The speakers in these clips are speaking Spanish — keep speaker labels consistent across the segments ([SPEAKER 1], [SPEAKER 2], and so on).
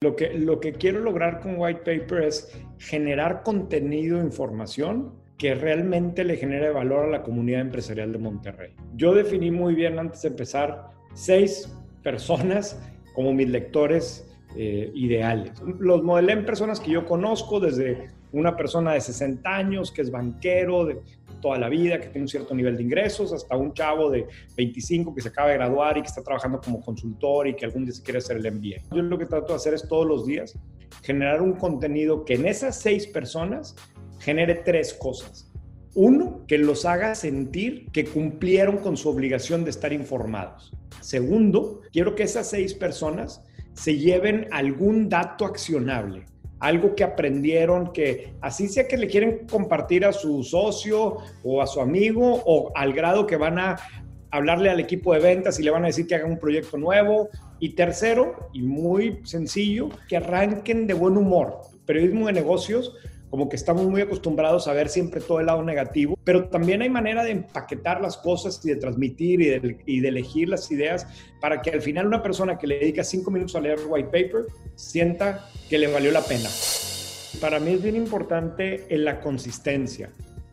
[SPEAKER 1] Lo que, lo que quiero lograr con White Paper es generar contenido e información que realmente le genere valor a la comunidad empresarial de Monterrey. Yo definí muy bien antes de empezar seis personas como mis lectores eh, ideales. Los modelé en personas que yo conozco, desde una persona de 60 años que es banquero de toda la vida, que tiene un cierto nivel de ingresos, hasta un chavo de 25 que se acaba de graduar y que está trabajando como consultor y que algún día se quiere hacer el MBA. Yo lo que trato de hacer es todos los días generar un contenido que en esas seis personas genere tres cosas. Uno, que los haga sentir que cumplieron con su obligación de estar informados. Segundo, quiero que esas seis personas se lleven algún dato accionable, algo que aprendieron, que así sea que le quieren compartir a su socio o a su amigo o al grado que van a hablarle al equipo de ventas y le van a decir que hagan un proyecto nuevo. Y tercero, y muy sencillo, que arranquen de buen humor. Periodismo de negocios como que estamos muy acostumbrados a ver siempre todo el lado negativo, pero también hay manera de empaquetar las cosas y de transmitir y de, elegir las ideas para que al final una persona que le dedica cinco minutos a leer white paper sienta que le valió la pena. Para mí es bien importante en la consistencia.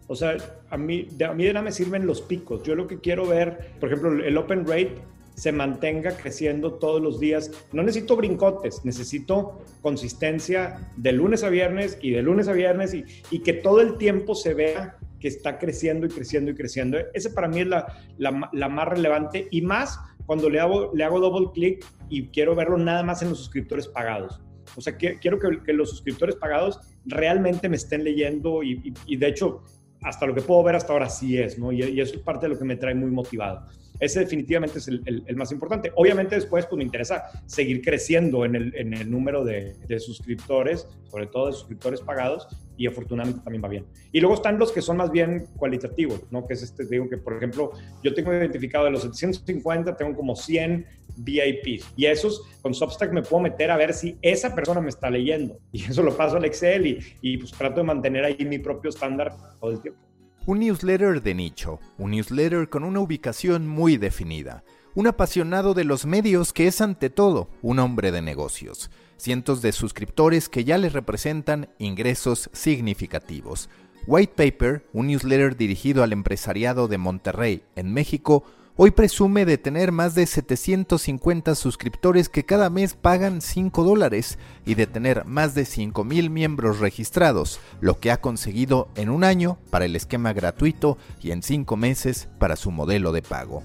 [SPEAKER 1] O sea, a mí, a mí de nada me sirven los picos. Yo lo que quiero ver, por ejemplo, el open rate se mantenga creciendo todos los días. No necesito brincotes, necesito consistencia de lunes a viernes y de lunes a viernes y, y que todo el tiempo se vea que está creciendo y creciendo y creciendo. Ese para mí es la, la, la más relevante y más cuando le hago, le hago double clic y quiero verlo nada más en los suscriptores pagados. O sea, que, quiero que, los suscriptores pagados realmente me estén leyendo y, y, de hecho, hasta lo que puedo ver hasta ahora sí es, ¿no? Y, y eso es parte de lo que me trae muy motivado. Ese definitivamente es el, más importante. Obviamente después pues me interesa seguir creciendo en el, en el número de, de, suscriptores, sobre todo de suscriptores pagados, y afortunadamente también va bien. Y luego están los que son más bien cualitativos, ¿no? Que es este, digo que por ejemplo, yo tengo identificado de los 750, tengo como 100 VIPs. Y esos con Substack me puedo meter a ver si esa persona me está leyendo. Y eso lo paso al Excel y, y pues trato de mantener ahí mi propio estándar todo el tiempo.
[SPEAKER 2] Un newsletter de nicho, un newsletter con una ubicación muy definida, un apasionado de los medios que es ante todo un hombre de negocios, cientos de suscriptores que ya les representan ingresos significativos. White Paper, un newsletter dirigido al empresariado de Monterrey, en México, Hoy presume de tener más de 750 suscriptores que cada mes pagan 5 dólares y de tener más de 5.000 miembros registrados, lo que ha conseguido en un año para el esquema gratuito y en 5 meses para su modelo de pago.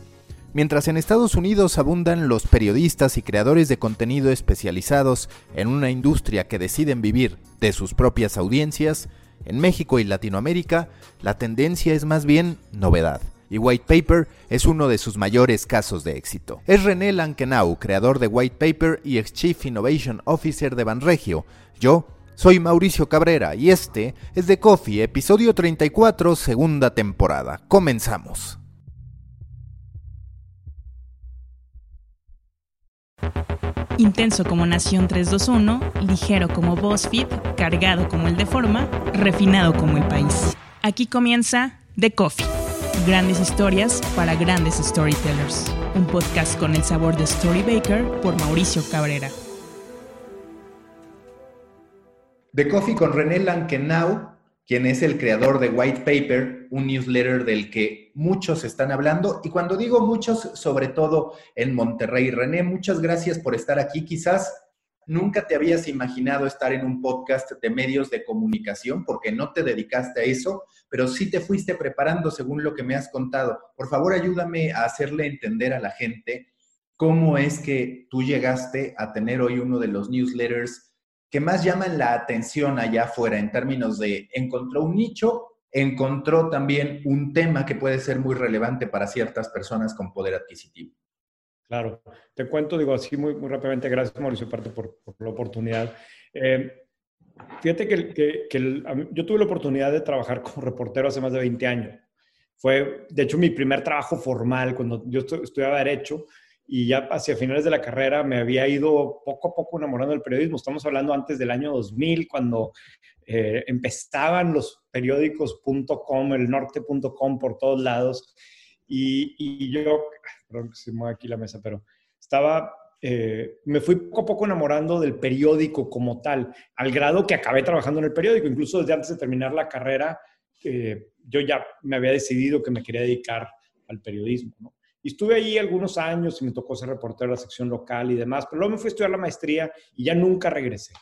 [SPEAKER 2] Mientras en Estados Unidos abundan los periodistas y creadores de contenido especializados en una industria que deciden vivir de sus propias audiencias, en México y Latinoamérica la tendencia es más bien novedad y White Paper es uno de sus mayores casos de éxito. Es René Lankenau, creador de White Paper y ex Chief Innovation Officer de Banregio. Yo soy Mauricio Cabrera y este es The Coffee, episodio 34, segunda temporada. Comenzamos.
[SPEAKER 3] Intenso como Nación 321, ligero como BuzzFeed, cargado como el de forma, refinado como el país. Aquí comienza The Coffee Grandes historias para grandes storytellers. Un podcast con el sabor de Storybaker por Mauricio Cabrera.
[SPEAKER 2] The Coffee con René Lankenau, quien es el creador de White Paper, un newsletter del que muchos están hablando. Y cuando digo muchos, sobre todo en Monterrey. René, muchas gracias por estar aquí. Quizás nunca te habías imaginado estar en un podcast de medios de comunicación porque no te dedicaste a eso, pero sí te fuiste preparando según lo que me has contado. Por favor, ayúdame a hacerle entender a la gente cómo es que tú llegaste a tener hoy uno de los newsletters que más llaman la atención allá afuera en términos de encontró un nicho, encontró también un tema que puede ser muy relevante para ciertas personas con poder adquisitivo.
[SPEAKER 1] Claro, te cuento, digo así muy, rápidamente, gracias Mauricio Parte por, por la oportunidad. Eh, fíjate que, que, yo tuve la oportunidad de trabajar como reportero hace más de 20 años. Fue, de hecho, mi primer trabajo formal cuando yo estudiaba Derecho y ya hacia finales de la carrera me había ido poco a poco enamorando del periodismo. Estamos hablando antes del año 2000, cuando eh, empezaban los periódicos.com, el norte.com por todos lados. Y, y yo, perdón que se mueve aquí la mesa, pero estaba eh, me fui poco a poco enamorando del periódico como tal, al grado que acabé trabajando en el periódico. Incluso desde antes de terminar la carrera, eh, yo ya me había decidido que me quería dedicar al periodismo. Y estuve ahí algunos años y me tocó ser reportero de la sección local y demás, pero luego me fui a estudiar la maestría y ya nunca regresé.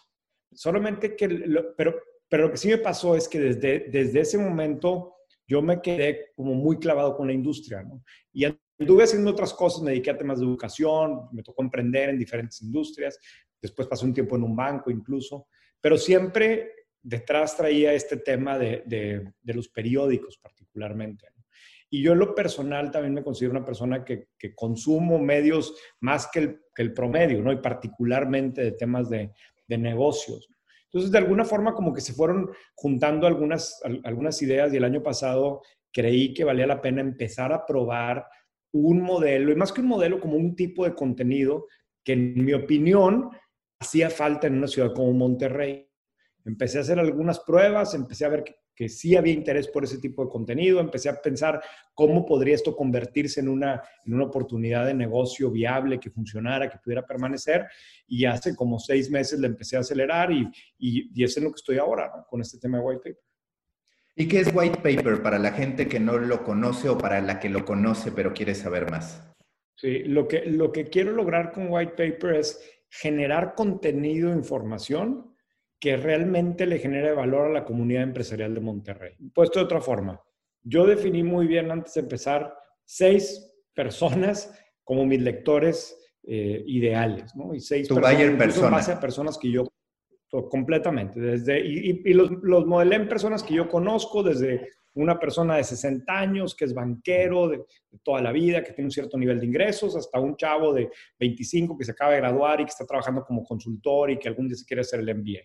[SPEAKER 1] Solamente que, pero, pero lo que sí me pasó es que desde, desde ese momento yo me quedé como muy clavado con la industria. Y anduve haciendo otras cosas, me dediqué a temas de educación, me tocó emprender en diferentes industrias, después pasé un tiempo en un banco incluso, pero siempre detrás traía este tema de, de, los periódicos particularmente. Y yo en lo personal también me considero una persona que, que consumo medios más que el, que el, promedio, ¿no? Y particularmente de temas de, de negocios. Entonces, de alguna forma, como que se fueron juntando algunas, algunas ideas y el año pasado creí que valía la pena empezar a probar un modelo, y más que un modelo, como un tipo de contenido que en mi opinión hacía falta en una ciudad como Monterrey. Empecé a hacer algunas pruebas, empecé a ver que, que sí había interés por ese tipo de contenido, empecé a pensar cómo podría esto convertirse en una, en una oportunidad de negocio viable, que funcionara, que pudiera permanecer, y hace como seis meses le empecé a acelerar y, y, es en lo que estoy ahora, con este tema de White Paper.
[SPEAKER 4] ¿Y qué es White Paper para la gente que no lo conoce o para la que lo conoce pero quiere saber más?
[SPEAKER 1] Sí, lo que, lo que quiero lograr con White Paper es generar contenido, información que realmente le genere valor a la comunidad empresarial de Monterrey. Puesto de otra forma, yo definí muy bien antes de empezar seis personas como mis lectores eh, ideales, ¿no? Y seis
[SPEAKER 4] tu personas, persona.
[SPEAKER 1] base a personas que yo completamente, desde, y, los, los, modelé en personas que yo conozco, desde una persona de 60 años que es banquero de, de, toda la vida, que tiene un cierto nivel de ingresos, hasta un chavo de 25 que se acaba de graduar y que está trabajando como consultor y que algún día se quiere hacer el MBA.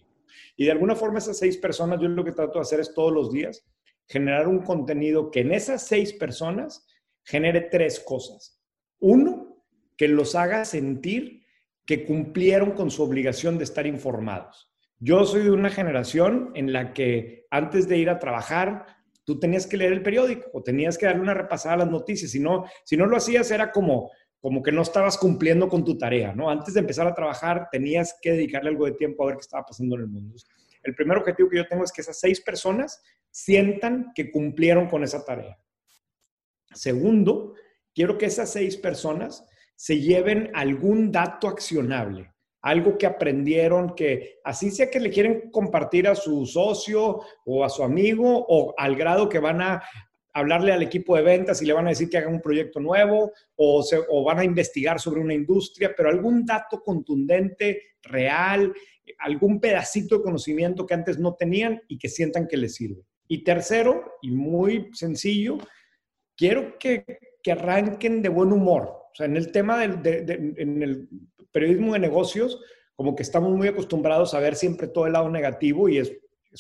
[SPEAKER 1] Y de alguna forma esas seis personas, yo lo que trato de hacer es todos los días generar un contenido que en esas seis personas genere tres cosas. Uno, que los haga sentir que cumplieron con su obligación de estar informados. Yo soy de una generación en la que antes de ir a trabajar, tú tenías que leer el periódico o tenías que darle una repasada a las noticias. Si no, si no lo hacías, era como, como que no estabas cumpliendo con tu tarea, ¿no? Antes de empezar a trabajar, tenías que dedicarle algo de tiempo a ver qué estaba pasando en el mundo. El primer objetivo que yo tengo es que esas seis personas sientan que cumplieron con esa tarea. Segundo, quiero que esas seis personas se lleven algún dato accionable, algo que aprendieron que así sea que le quieren compartir a su socio o a su amigo o al grado que van a hablarle al equipo de ventas y le van a decir que haga un proyecto nuevo o, se, o van a investigar sobre una industria, pero algún dato contundente, real, algún pedacito de conocimiento que antes no tenían y que sientan que les sirve. Y tercero, y muy sencillo, quiero que, que arranquen de buen humor. O sea, en el tema del de, de, en el periodismo de negocios, como que estamos muy acostumbrados a ver siempre todo el lado negativo y es,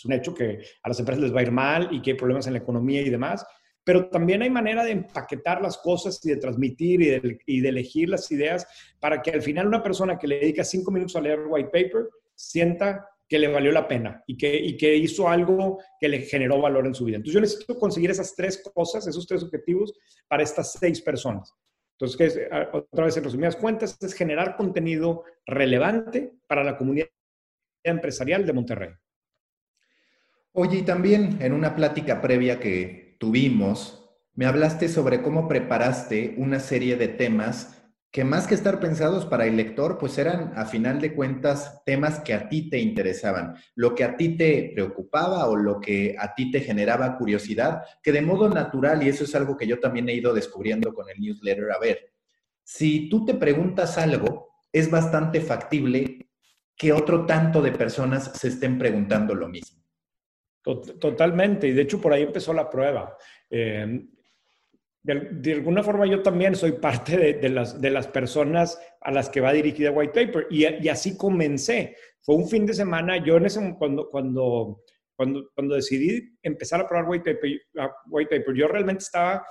[SPEAKER 1] un hecho que a las empresas les va a ir mal y que hay problemas en la economía y demás pero también hay manera de empaquetar las cosas y de transmitir y de, y de, elegir las ideas para que al final una persona que le dedica cinco minutos a leer white paper sienta que le valió la pena y que, y que hizo algo que le generó valor en su vida. Entonces yo necesito conseguir esas tres cosas, esos tres objetivos para estas seis personas. Entonces, que otra vez en resumidas cuentas, es generar contenido relevante para la comunidad empresarial de Monterrey.
[SPEAKER 4] Oye, y también en una plática previa que tuvimos, me hablaste sobre cómo preparaste una serie de temas que más que estar pensados para el lector, pues eran a final de cuentas temas que a ti te interesaban, lo que a ti te preocupaba o lo que a ti te generaba curiosidad, que de modo natural, y eso es algo que yo también he ido descubriendo con el newsletter, a ver, si tú te preguntas algo, es bastante factible que otro tanto de personas se estén preguntando lo mismo.
[SPEAKER 1] Totalmente, y de hecho por ahí empezó la prueba. Eh, de, alguna forma yo también soy parte de, las, de las personas a las que va dirigida White Paper y, así comencé. Fue un fin de semana, yo en ese cuando, cuando, cuando, cuando decidí empezar a probar White Paper, yo realmente estaba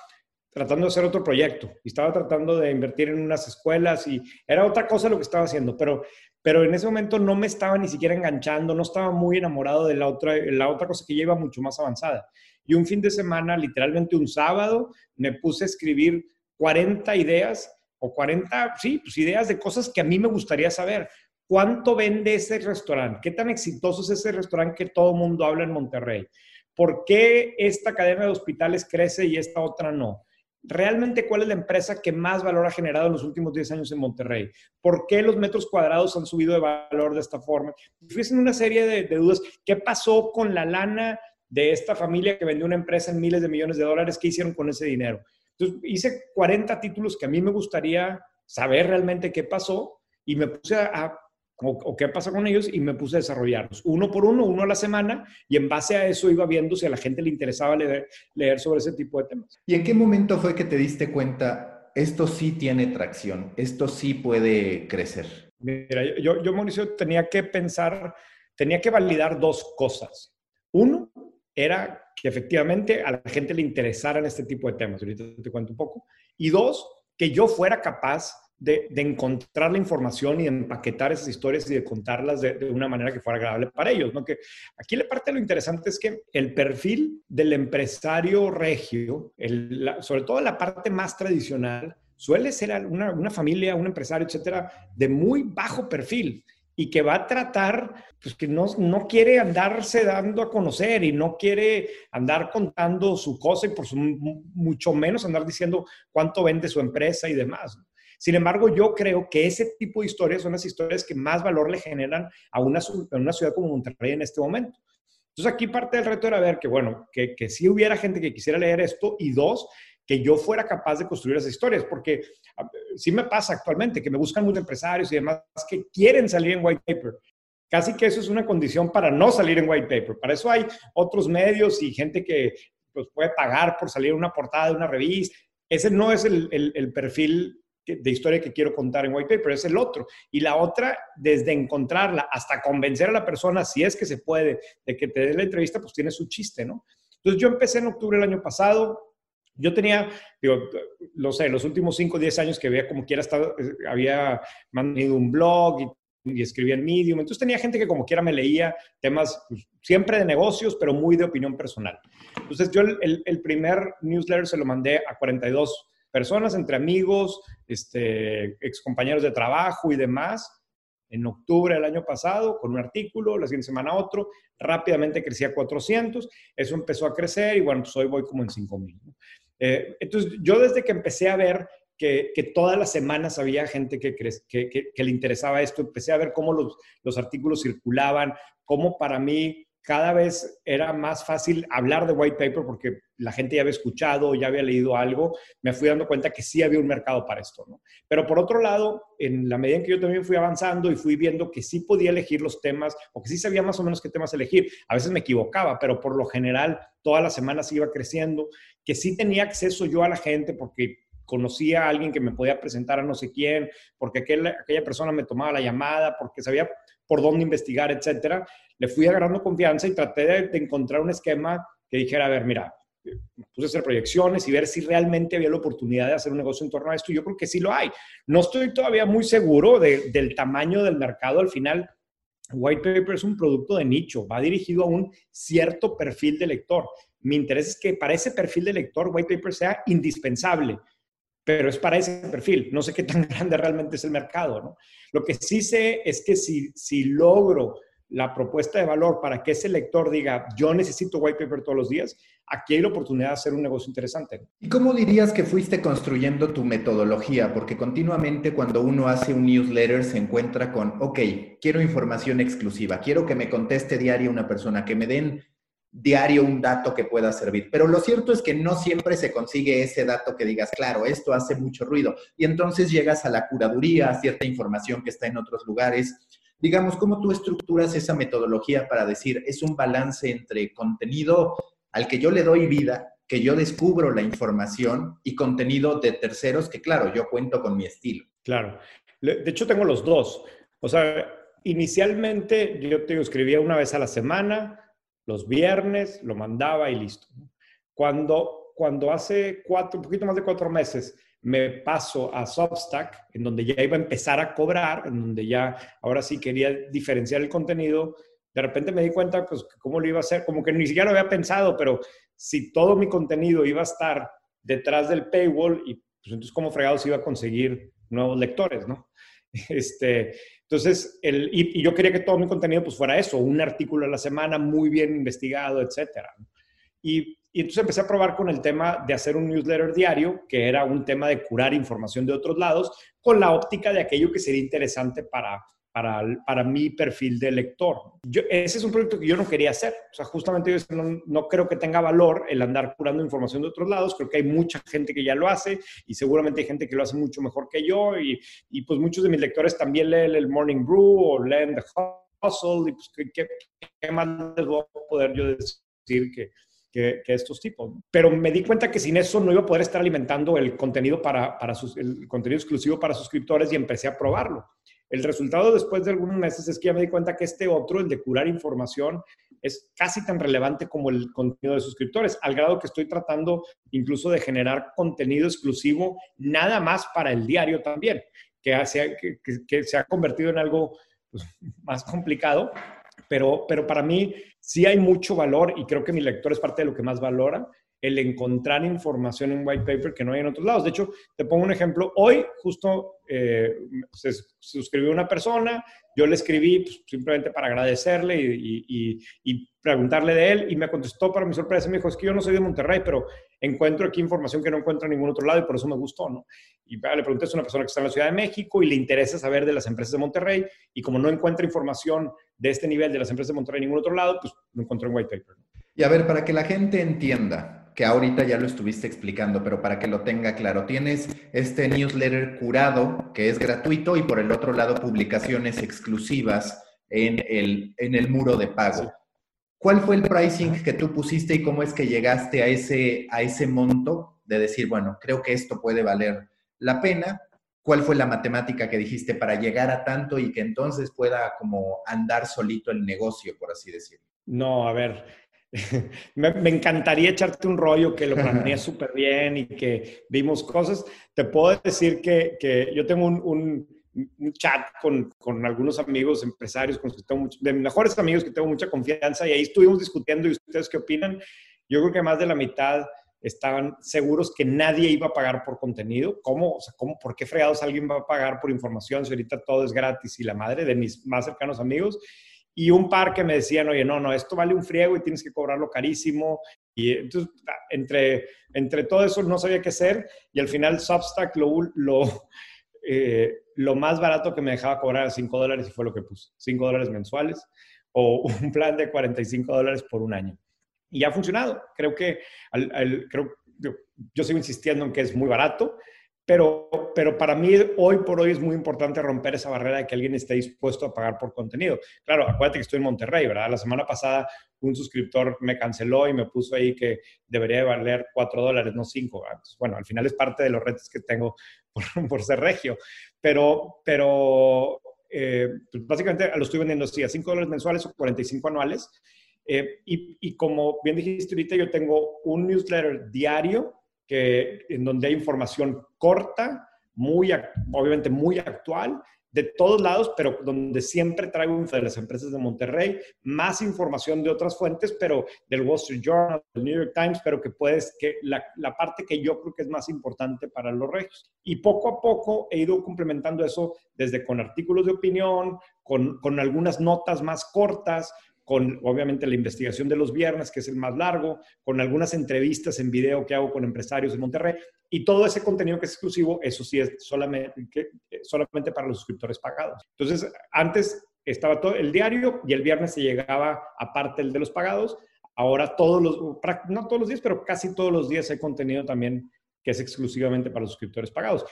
[SPEAKER 1] tratando de hacer otro proyecto y estaba tratando de invertir en unas escuelas y era otra cosa lo que estaba haciendo, pero pero en ese momento no me estaba ni siquiera enganchando, no estaba muy enamorado de la otra, la otra cosa que iba mucho más avanzada. Y un fin de semana, literalmente un sábado, me puse a escribir 40 ideas o 40, sí, pues ideas de cosas que a mí me gustaría saber. ¿Cuánto vende ese restaurante? ¿Qué tan exitoso es ese restaurante que todo mundo habla en Monterrey? ¿Por qué esta cadena de hospitales crece y esta otra no? realmente cuál es la empresa que más valor ha generado en los últimos 10 años en Monterrey. ¿Por qué los metros cuadrados han subido de valor de esta forma? Fíjense una serie de, dudas. ¿Qué pasó con la lana de esta familia que vendió una empresa en miles de millones de dólares? ¿Qué hicieron con ese dinero? Entonces, hice 40 títulos que a mí me gustaría saber realmente qué pasó y me puse a o, qué pasa con ellos y me puse a desarrollarlos, uno por uno, uno a la semana, y en base a eso iba viendo si a la gente le interesaba leer, leer sobre ese tipo de temas.
[SPEAKER 4] ¿Y en qué momento fue que te diste cuenta, esto sí tiene tracción, esto sí puede crecer?
[SPEAKER 1] Mira, yo, yo Mauricio, tenía que pensar, tenía que validar dos cosas. Uno era que efectivamente a la gente le interesaran este tipo de temas, ahorita te cuento un poco. Y dos, que yo fuera capaz de, encontrar la información y de empaquetar esas historias y de contarlas de, una manera que fuera agradable para ellos. ¿no? Que aquí la parte lo interesante es que el perfil del empresario regio, sobre todo la parte más tradicional, suele ser una, una familia, un empresario, etcétera, de muy bajo perfil y que va a tratar, pues que no, no quiere andarse dando a conocer y no quiere andar contando su cosa y por su, mucho menos andar diciendo cuánto vende su empresa y demás. Sin embargo, yo creo que ese tipo de historias son las historias que más valor le generan a una, una ciudad como Monterrey en este momento. Entonces aquí parte del reto era ver que, bueno, que, que sí hubiera gente que quisiera leer esto y dos, que yo fuera capaz de construir esas historias, porque ah, sí me pasa actualmente que me buscan muchos empresarios y demás que quieren salir en white paper. Casi que eso es una condición para no salir en white paper. Para eso hay otros medios y gente que pues, puede pagar por salir en una portada de una revista. Ese no es el, el, el perfil de historia que quiero contar en white paper, es el otro. Y la otra, desde encontrarla hasta convencer a la persona, si es que se puede, de que te dé la entrevista, pues tiene su chiste, ¿no? Entonces yo empecé en octubre del año pasado. Yo tenía, digo, lo sé, los últimos 5 o 10 años que había como quiera estado, eh, había mantenido un blog y, escribía en Medium. Entonces tenía gente que como quiera me leía temas pues, siempre de negocios, pero muy de opinión personal. Entonces yo el, el primer newsletter se lo mandé a 42 personas, entre amigos, este, compañeros de trabajo y demás. En octubre del año pasado, con un artículo, la siguiente semana otro, rápidamente crecía a 400, eso empezó a crecer y bueno, pues hoy voy como en 5000. Eh, entonces, yo desde que empecé a ver que, todas las semanas había gente que, que, que, le interesaba esto. Empecé a ver cómo los, los, artículos circulaban, cómo para mí cada vez era más fácil hablar de white paper porque la gente ya había escuchado, ya había leído algo, me fui dando cuenta que sí había un mercado para esto, ¿no? Pero por otro lado, en la medida en que yo también fui avanzando y fui viendo que sí podía elegir los temas o que sí sabía más o menos qué temas elegir, a veces me equivocaba, pero por lo general todas las semanas iba creciendo, que sí tenía acceso yo a la gente porque conocía a alguien que me podía presentar a no sé quién, porque aquella, aquella persona me tomaba la llamada, porque sabía por dónde investigar, etcétera, le fui agarrando confianza y traté de, encontrar un esquema que dijera, a ver, mira, puse a hacer proyecciones y ver si realmente había la oportunidad de hacer un negocio en torno a esto. Yo creo que sí lo hay. No estoy todavía muy seguro del tamaño del mercado. Al final, White Paper es un producto de nicho, va dirigido a un cierto perfil de lector. Mi interés es que para ese perfil de lector, White Paper sea indispensable pero es para ese perfil. No sé qué tan grande realmente es el mercado, ¿no? Lo que sí sé es que si, si logro la propuesta de valor para que ese lector diga, yo necesito white paper todos los días, aquí hay la oportunidad de hacer un negocio interesante.
[SPEAKER 4] ¿Y cómo dirías que fuiste construyendo tu metodología? Porque continuamente cuando uno hace un newsletter se encuentra con, ok, quiero información exclusiva, quiero que me conteste diario una persona, que me den diario un dato que pueda servir. Pero lo cierto es que no siempre se consigue ese dato que digas, claro, esto hace mucho ruido. Y entonces llegas a la curaduría, a cierta información que está en otros lugares. Digamos, ¿cómo tú estructuras esa metodología para decir, es un balance entre contenido al que yo le doy vida, que yo descubro la información y contenido de terceros que, claro, yo cuento con mi estilo?
[SPEAKER 1] Claro. De hecho, tengo los dos. O sea, inicialmente yo te escribía una vez a la semana, los viernes, lo mandaba y listo. Cuando, cuando hace cuatro, un poquito más de cuatro meses, me paso a Substack, en donde ya iba a empezar a cobrar, en donde ya ahora sí quería diferenciar el contenido, de repente me di cuenta, pues, cómo lo iba a hacer, como que ni siquiera lo había pensado, pero si todo mi contenido iba a estar detrás del paywall y pues entonces cómo fregados iba a conseguir nuevos lectores, ¿no? Este, entonces, el, yo quería que todo mi contenido pues fuera eso, un artículo a la semana muy bien investigado, etcétera. Y, y, entonces empecé a probar con el tema de hacer un newsletter diario, que era un tema de curar información de otros lados, con la óptica de aquello que sería interesante para, para, para mi perfil de lector. Yo, ese es un proyecto que yo no quería hacer. O sea, justamente yo no, no, creo que tenga valor el andar curando información de otros lados. Creo que hay mucha gente que ya lo hace y seguramente hay gente que lo hace mucho mejor que yo. Y, y pues muchos de mis lectores también leen el Morning Brew o leen The Hustle. Y pues, ¿qué, qué más les voy a poder yo decir que, que, estos tipos. Pero me di cuenta que sin eso no iba a poder estar alimentando el contenido, para, para sus, el contenido exclusivo para suscriptores y empecé a probarlo. El resultado después de algunos meses es que ya me di cuenta que este otro, el de curar información, es casi tan relevante como el contenido de suscriptores, al grado que estoy tratando incluso de generar contenido exclusivo nada más para el diario también, que, se, ha convertido en algo pues, más complicado, pero, pero para mí sí hay mucho valor y creo que mi lector es parte de lo que más valora el encontrar información en white paper que no hay en otros lados. De hecho, te pongo un ejemplo. Hoy justo eh, se suscribió una persona, yo le escribí pues, simplemente para agradecerle y, preguntarle de él y me contestó para mi sorpresa. Me dijo, es que yo no soy de Monterrey, pero encuentro aquí información que no encuentro en ningún otro lado y por eso me gustó, ¿no? Y le pregunté, es una persona que está en la Ciudad de México y le interesa saber de las empresas de Monterrey y como no encuentra información de este nivel de las empresas de Monterrey en ningún otro lado, pues lo encontró en white paper.
[SPEAKER 4] Y a ver, para que la gente entienda, que ahorita ya lo estuviste explicando, pero para que lo tenga claro, tienes este newsletter curado que es gratuito y por el otro lado publicaciones exclusivas en el, en el muro de pago. ¿Cuál fue el pricing que tú pusiste y cómo es que llegaste a ese, a ese monto de decir, bueno, creo que esto puede valer la pena? ¿Cuál fue la matemática que dijiste para llegar a tanto y que entonces pueda como andar solito el negocio, por así decirlo?
[SPEAKER 1] No, a ver, me, encantaría echarte un rollo que lo planeé súper bien y que vimos cosas. Te puedo decir que, que yo tengo un, un, chat con, con, algunos amigos empresarios, con los que tengo de mis mejores amigos que tengo mucha confianza y ahí estuvimos discutiendo y ustedes qué opinan. Yo creo que más de la mitad estaban seguros que nadie iba a pagar por contenido. ¿Cómo? O sea, ¿cómo? ¿Por qué fregados alguien va a pagar por información si ahorita todo es gratis y la madre de mis más cercanos amigos? Y un par que me decían, oye, no, no, esto vale un friego y tienes que cobrarlo carísimo. Y entonces, entre, entre todo eso no sabía qué hacer y al final Substack lo, lo, eh, lo más barato que me dejaba cobrar era 5 dólares y fue lo que puse, 5 dólares mensuales o un plan de 45 dólares por un año. Y ha funcionado. Creo que creo, yo, yo sigo insistiendo en que es muy barato pero, pero para mí hoy por hoy es muy importante romper esa barrera de que alguien esté dispuesto a pagar por contenido. Claro, acuérdate que estoy en Monterrey, ¿verdad? La semana pasada un suscriptor me canceló y me puso ahí que debería valer 4 dólares, no 5. bueno, al final es parte de los retos que tengo por, ser regio. Pero, pero eh, pues básicamente lo estoy vendiendo así, a 5 dólares mensuales o 45 anuales. Eh, y, y como bien dijiste ahorita, yo tengo un newsletter diario que, en donde hay información corta, muy, obviamente muy actual, de todos lados, pero donde siempre traigo de las empresas de Monterrey, más información de otras fuentes, pero del Wall Street Journal, del New York Times, pero que puedes, que la, la parte que yo creo que es más importante para los regios. Y poco a poco he ido complementando eso desde con artículos de opinión, con, con algunas notas más cortas, con obviamente la investigación de los viernes, que es el más largo, con algunas entrevistas en video que hago con empresarios de Monterrey y todo ese contenido que es exclusivo, eso sí es solamente, eh, solamente para los suscriptores pagados. Entonces, antes estaba todo el diario y el viernes se llegaba aparte el de los pagados. Ahora todos los, no todos los días, pero casi todos los días hay contenido también que es exclusivamente para los suscriptores pagados.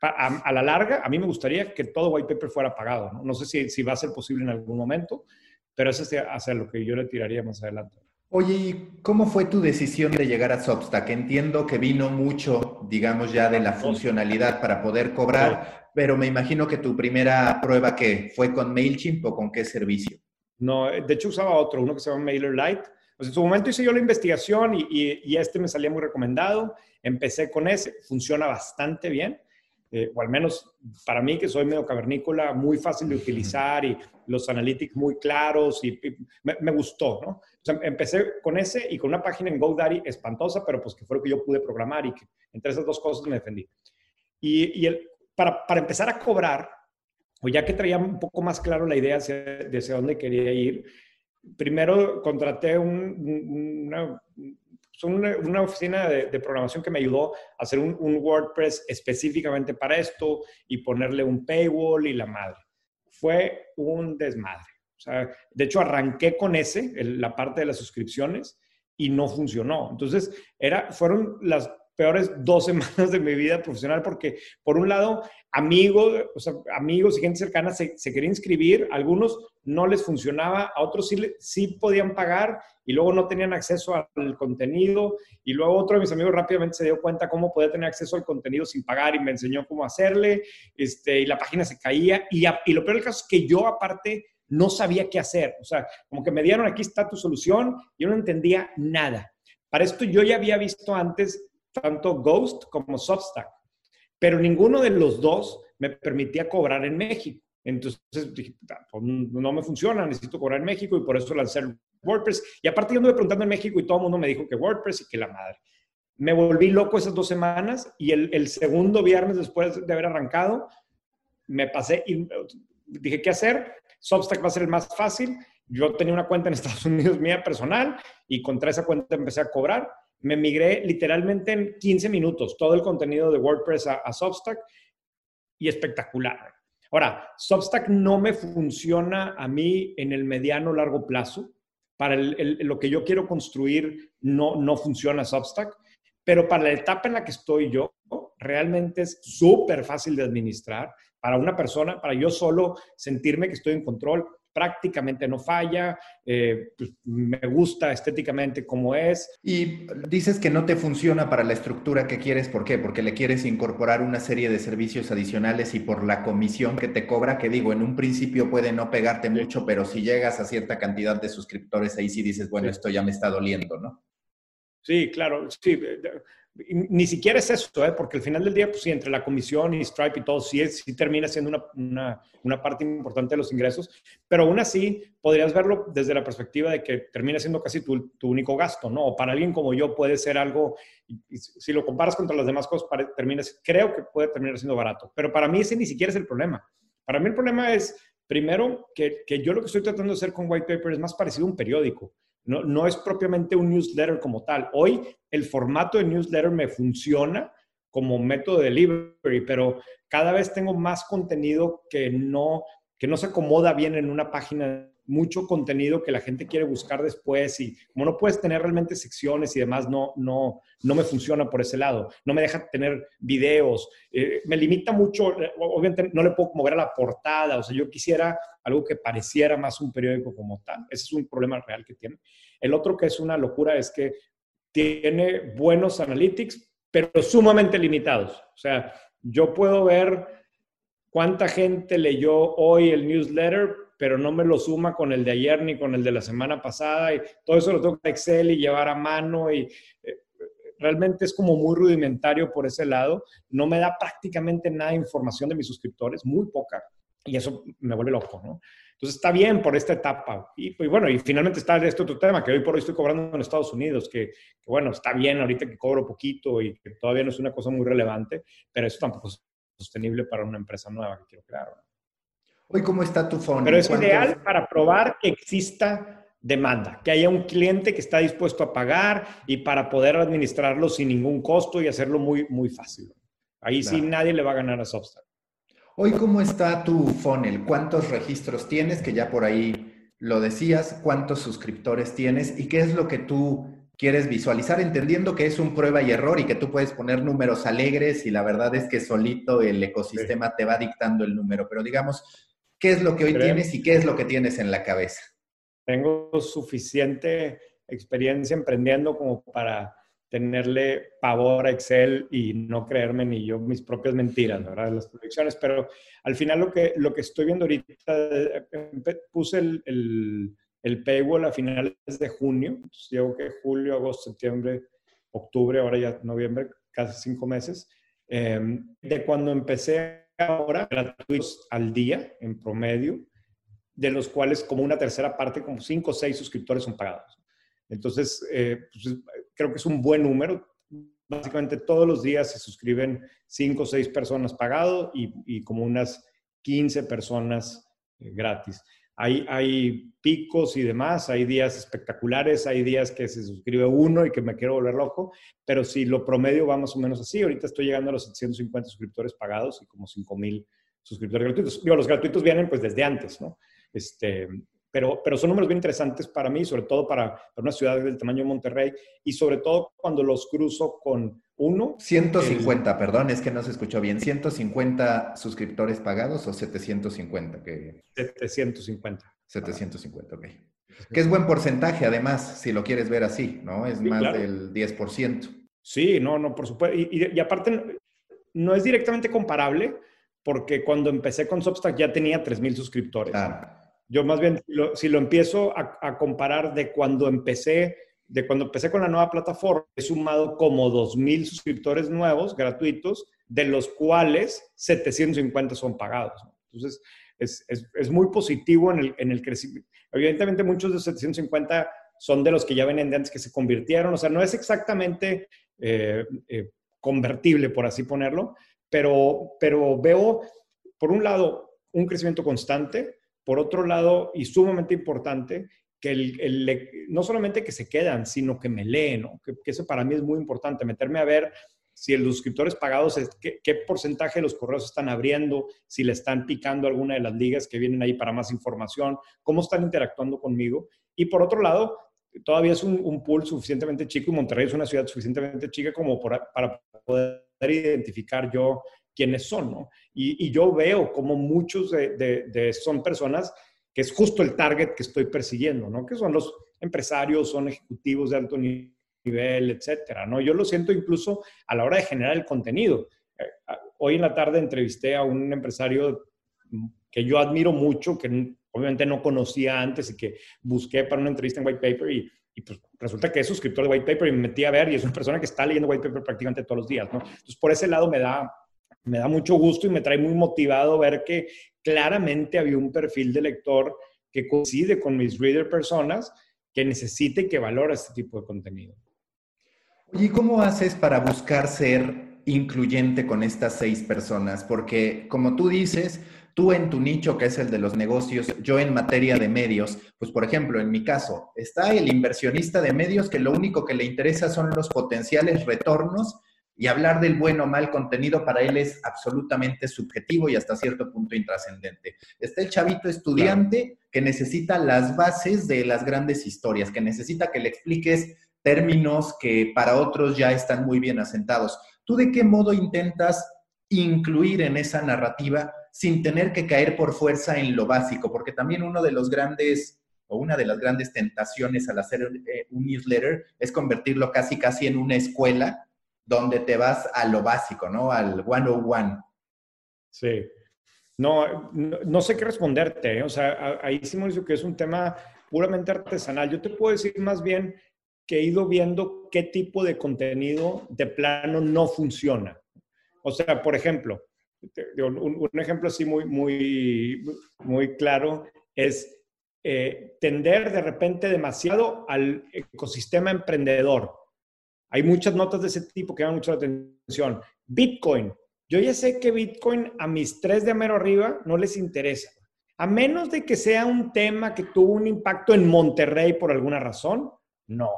[SPEAKER 1] A, la larga, a mí me gustaría que todo white paper fuera pagado. No, no sé si, si va a ser posible en algún momento, pero eso es hacia lo que yo le tiraría más adelante.
[SPEAKER 4] Oye, ¿y cómo fue tu decisión de llegar a Substack? Entiendo que vino mucho, digamos, ya de la funcionalidad para poder cobrar, pero me imagino que tu primera prueba, ¿qué? ¿Fue con MailChimp o con qué servicio?
[SPEAKER 1] No, de hecho usaba otro, uno que se llama MailerLite. Pues en su momento hice yo la investigación y, y, este me salía muy recomendado. Empecé con ese, funciona bastante bien. Eh, o al menos para mí que soy medio cavernícola, muy fácil de utilizar y los analytics muy claros y, me, gustó, ¿no? O sea, empecé con ese y con una página en GoDaddy espantosa, pero pues que fue lo que yo pude programar y que entre esas dos cosas me defendí. Y, y el, para, para, empezar a cobrar, o ya que traía un poco más claro la idea de hacia dónde quería ir, primero contraté un, una, una, oficina de, programación que me ayudó a hacer un, WordPress específicamente para esto y ponerle un paywall y la madre. Fue un desmadre. O sea, de hecho, arranqué con ese, la parte de las suscripciones, y no funcionó. Entonces, era, fueron las peores dos semanas de mi vida profesional porque, por un lado, amigos, o sea, amigos y gente cercana se, se querían inscribir, algunos no les funcionaba, a otros sí, sí podían pagar y luego no tenían acceso al contenido. Y luego otro de mis amigos rápidamente se dio cuenta cómo podía tener acceso al contenido sin pagar y me enseñó cómo hacerle este, y la página se caía. Y, y lo peor del caso es que yo aparte no sabía qué hacer, o sea, como que me dieron aquí está tu solución yo no entendía nada. Para esto yo ya había visto antes tanto Ghost como Substack, pero ninguno de los dos me permitía cobrar en México. Entonces dije, pues, no me funciona, necesito cobrar en México y por eso lancé WordPress. Y aparte yo anduve preguntando en México y todo el mundo me dijo que WordPress y que la madre. Me volví loco esas dos semanas y el, el segundo viernes después de haber arrancado, me pasé y dije, ¿qué hacer? Substack va a ser el más fácil. Yo tenía una cuenta en Estados Unidos mía personal y contra esa cuenta empecé a cobrar me migré literalmente en 15 minutos todo el contenido de WordPress a, Substack y espectacular. Ahora, Substack no me funciona a mí en el mediano largo plazo. Para lo que yo quiero construir no, no funciona Substack, pero para la etapa en la que estoy yo, realmente es súper fácil de administrar para una persona, para yo solo sentirme que estoy en control prácticamente no falla, eh, pues, me gusta estéticamente como es.
[SPEAKER 4] Y dices que no te funciona para la estructura que quieres, ¿por qué? Porque le quieres incorporar una serie de servicios adicionales y por la comisión que te cobra, que digo, en un principio puede no pegarte mucho, pero si llegas a cierta cantidad de suscriptores, ahí sí dices, bueno, esto ya me está doliendo, ¿no?
[SPEAKER 1] Sí, claro, sí ni siquiera es eso, ¿eh? porque al final del día, pues sí, entre la comisión y Stripe y todo, sí, sí termina siendo una, una, una, parte importante de los ingresos, pero aún así podrías verlo desde la perspectiva de que termina siendo casi tu, tu único gasto, ¿no? O para alguien como yo puede ser algo, si lo comparas contra las demás cosas, termina, creo que puede terminar siendo barato, pero para mí ese ni siquiera es el problema. Para mí el problema es, primero, que, que yo lo que estoy tratando de hacer con White Paper es más parecido a un periódico. No, no es propiamente un newsletter como tal. Hoy el formato de newsletter me funciona como método de delivery, pero cada vez tengo más contenido que no, que no se acomoda bien en una página, mucho contenido que la gente quiere buscar después y como no puedes tener realmente secciones y demás, no, no, no me funciona por ese lado. No me deja tener videos, eh, me limita mucho, obviamente no le puedo mover a la portada, o sea, yo quisiera algo que pareciera más un periódico como tal. Ese es un problema real que tiene. El otro que es una locura es que tiene buenos analytics, pero sumamente limitados. O sea, yo puedo ver cuánta gente leyó hoy el newsletter, pero no me lo suma con el de ayer ni con el de la semana pasada. Y todo eso lo tengo que Excel y llevar a mano. Y eh, realmente es como muy rudimentario por ese lado. No me da prácticamente nada de información de mis suscriptores, muy poca. Y eso me vuelve loco, ¿no? Entonces está bien por esta etapa. Y, pues, bueno, y finalmente está este otro tema que hoy por hoy estoy cobrando en Estados Unidos, que, bueno, está bien ahorita que cobro poquito y que todavía no es una cosa muy relevante, pero eso tampoco es sostenible para una empresa nueva que quiero crear.
[SPEAKER 4] Hoy, ¿cómo está tu fondo?
[SPEAKER 1] Pero es ideal para probar que exista demanda, que haya un cliente que está dispuesto a pagar y para poder administrarlo sin ningún costo y hacerlo muy, muy fácil. Ahí sí nadie le va a ganar a Substack.
[SPEAKER 4] Hoy, ¿cómo está tu funnel? ¿Cuántos registros tienes? Que ya por ahí lo decías. ¿Cuántos suscriptores tienes? ¿Y qué es lo que tú quieres visualizar? Entendiendo que es un prueba y error y que tú puedes poner números alegres y la verdad es que solito el ecosistema te va dictando el número. Pero digamos, ¿qué es lo que hoy tienes y qué es lo que tienes en la cabeza?
[SPEAKER 1] Tengo suficiente experiencia emprendiendo como para tenerle pavor a Excel y no creerme ni yo mis propias mentiras, ¿verdad? Las proyecciones, pero al final lo que, lo que estoy viendo ahorita, puse el, el, el paywall a finales de junio, entonces digo que julio, agosto, septiembre, octubre, ahora ya noviembre, casi cinco meses, Em, de cuando empecé ahora, gratuitos al día en promedio, de los cuales como una tercera parte, como cinco o seis suscriptores son pagados. Entonces, eh, pues, creo que es un buen número. Básicamente todos los días se suscriben cinco o seis personas pagado y, como unas 15 personas eh, gratis. Hay, picos y demás, hay días espectaculares, hay días que se suscribe uno y que me quiero volver loco, pero si lo promedio va más o menos así, ahorita estoy llegando a los 750 suscriptores pagados y como 5000 suscriptores gratuitos. Digo, los gratuitos vienen pues desde antes, ¿no? Este, pero, pero son números bien interesantes para mí, sobre todo para, para una ciudad del tamaño de Monterrey y sobre todo cuando los cruzo con uno.
[SPEAKER 2] 150, perdón, es que no se escuchó bien. ¿150 suscriptores pagados o 750? Que...
[SPEAKER 1] 750.
[SPEAKER 2] 750, ok. Que es buen porcentaje, además, si lo quieres ver así, ¿no? Es más del 10%.
[SPEAKER 1] Sí, no, no, por supuesto. Y, y, aparte, no es directamente comparable, porque cuando empecé con Substack ya tenía 3.000 suscriptores. Yo más bien, si lo empiezo a, a comparar de cuando empecé de cuando empecé con la nueva plataforma, he sumado como 2.000 suscriptores nuevos, gratuitos, de los cuales 750 son pagados. Entonces, es, es, es, muy positivo en el, en el crecimiento. Evidentemente, muchos de los 750 son de los que ya vienen de antes que se convirtieron. O sea, no es exactamente eh, eh, convertible, por así ponerlo, pero, pero veo, por un lado, un crecimiento constante, por otro lado, y sumamente importante, que el, no solamente que se quedan, sino que me leen, ¿no? que, eso para mí es muy importante, meterme a ver si los suscriptores pagados, qué, qué, porcentaje de los correos están abriendo, si le están picando alguna de las ligas que vienen ahí para más información, cómo están interactuando conmigo. Y por otro lado, todavía es un, pool suficientemente chico y Monterrey es una ciudad suficientemente chica como para poder identificar yo quiénes son, ¿no? Y, yo veo como muchos de, de son personas que es justo el target que estoy persiguiendo, ¿no? Que son los empresarios, son ejecutivos de alto nivel, etcétera, ¿no? Yo lo siento incluso a la hora de generar el contenido. Eh, hoy en la tarde entrevisté a un empresario que yo admiro mucho, que obviamente no conocía antes y que busqué para una entrevista en White Paper y, pues resulta que es suscriptor de White Paper y me metí a ver y es una persona que está leyendo White Paper prácticamente todos los días, ¿no? Entonces, por ese lado me da, me da mucho gusto y me trae muy motivado ver que claramente había un perfil de lector que coincide con mis reader personas que necesite y que valora este tipo de contenido.
[SPEAKER 2] ¿y cómo haces para buscar ser incluyente con estas seis personas? Porque, como tú dices, tú en tu nicho, que es el de los negocios, yo en materia de medios, pues por ejemplo, en mi caso, está el inversionista de medios que lo único que le interesa son los potenciales retornos y hablar del bueno o mal contenido para él es absolutamente subjetivo y hasta cierto punto intrascendente. Está el chavito estudiante que necesita las bases de las grandes historias, que necesita que le expliques términos que para otros ya están muy bien asentados. ¿Tú de qué modo intentas incluir en esa narrativa sin tener que caer por fuerza en lo básico? Porque también uno de los grandes o una de las grandes tentaciones al hacer eh, un newsletter es convertirlo casi casi en una escuela donde te vas a lo básico, ¿no? Al 101.
[SPEAKER 1] Sí. No, no, sé qué responderte. ¿eh? O sea, ahí sí dice que es un tema puramente artesanal. Yo te puedo decir más bien que he ido viendo qué tipo de contenido de plano no funciona. O sea, por ejemplo, un, ejemplo así muy, muy, muy claro es eh, tender de repente demasiado al ecosistema emprendedor. Hay muchas notas de ese tipo que llaman mucho la atención. Bitcoin. Yo ya sé que Bitcoin a mis tres de mero arriba no les interesa. A menos de que sea un tema que tuvo un impacto en Monterrey por alguna razón, no.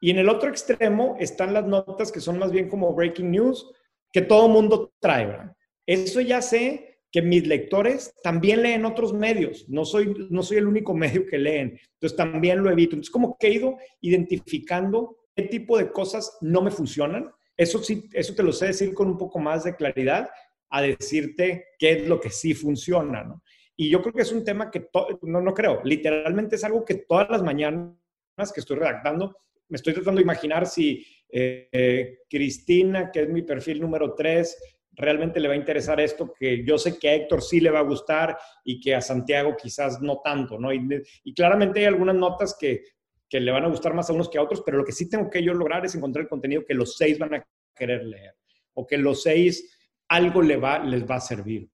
[SPEAKER 1] Y en el otro extremo están las notas que son más bien como breaking news, que todo mundo trae. Eso ya sé que mis lectores también leen otros medios. No soy, no soy el único medio que leen. Entonces también lo evito. Entonces como que he ido identificando qué tipo de cosas no me funcionan. Eso sí, eso te lo sé decir con un poco más de claridad a decirte qué es lo que sí funciona, ¿no? Y yo creo que es un tema que, no, no creo, literalmente es algo que todas las mañanas que estoy redactando, me estoy tratando de imaginar si eh, Cristina, que es mi perfil número 3, realmente le va a interesar esto, que yo sé que a Héctor sí le va a gustar y que a Santiago quizás no tanto, ¿no? Y, y claramente hay algunas notas que que le van a gustar más a unos que a otros, pero lo que sí tengo que yo lograr es encontrar el contenido que los seis van a querer leer. o que los seis algo les va, a servir.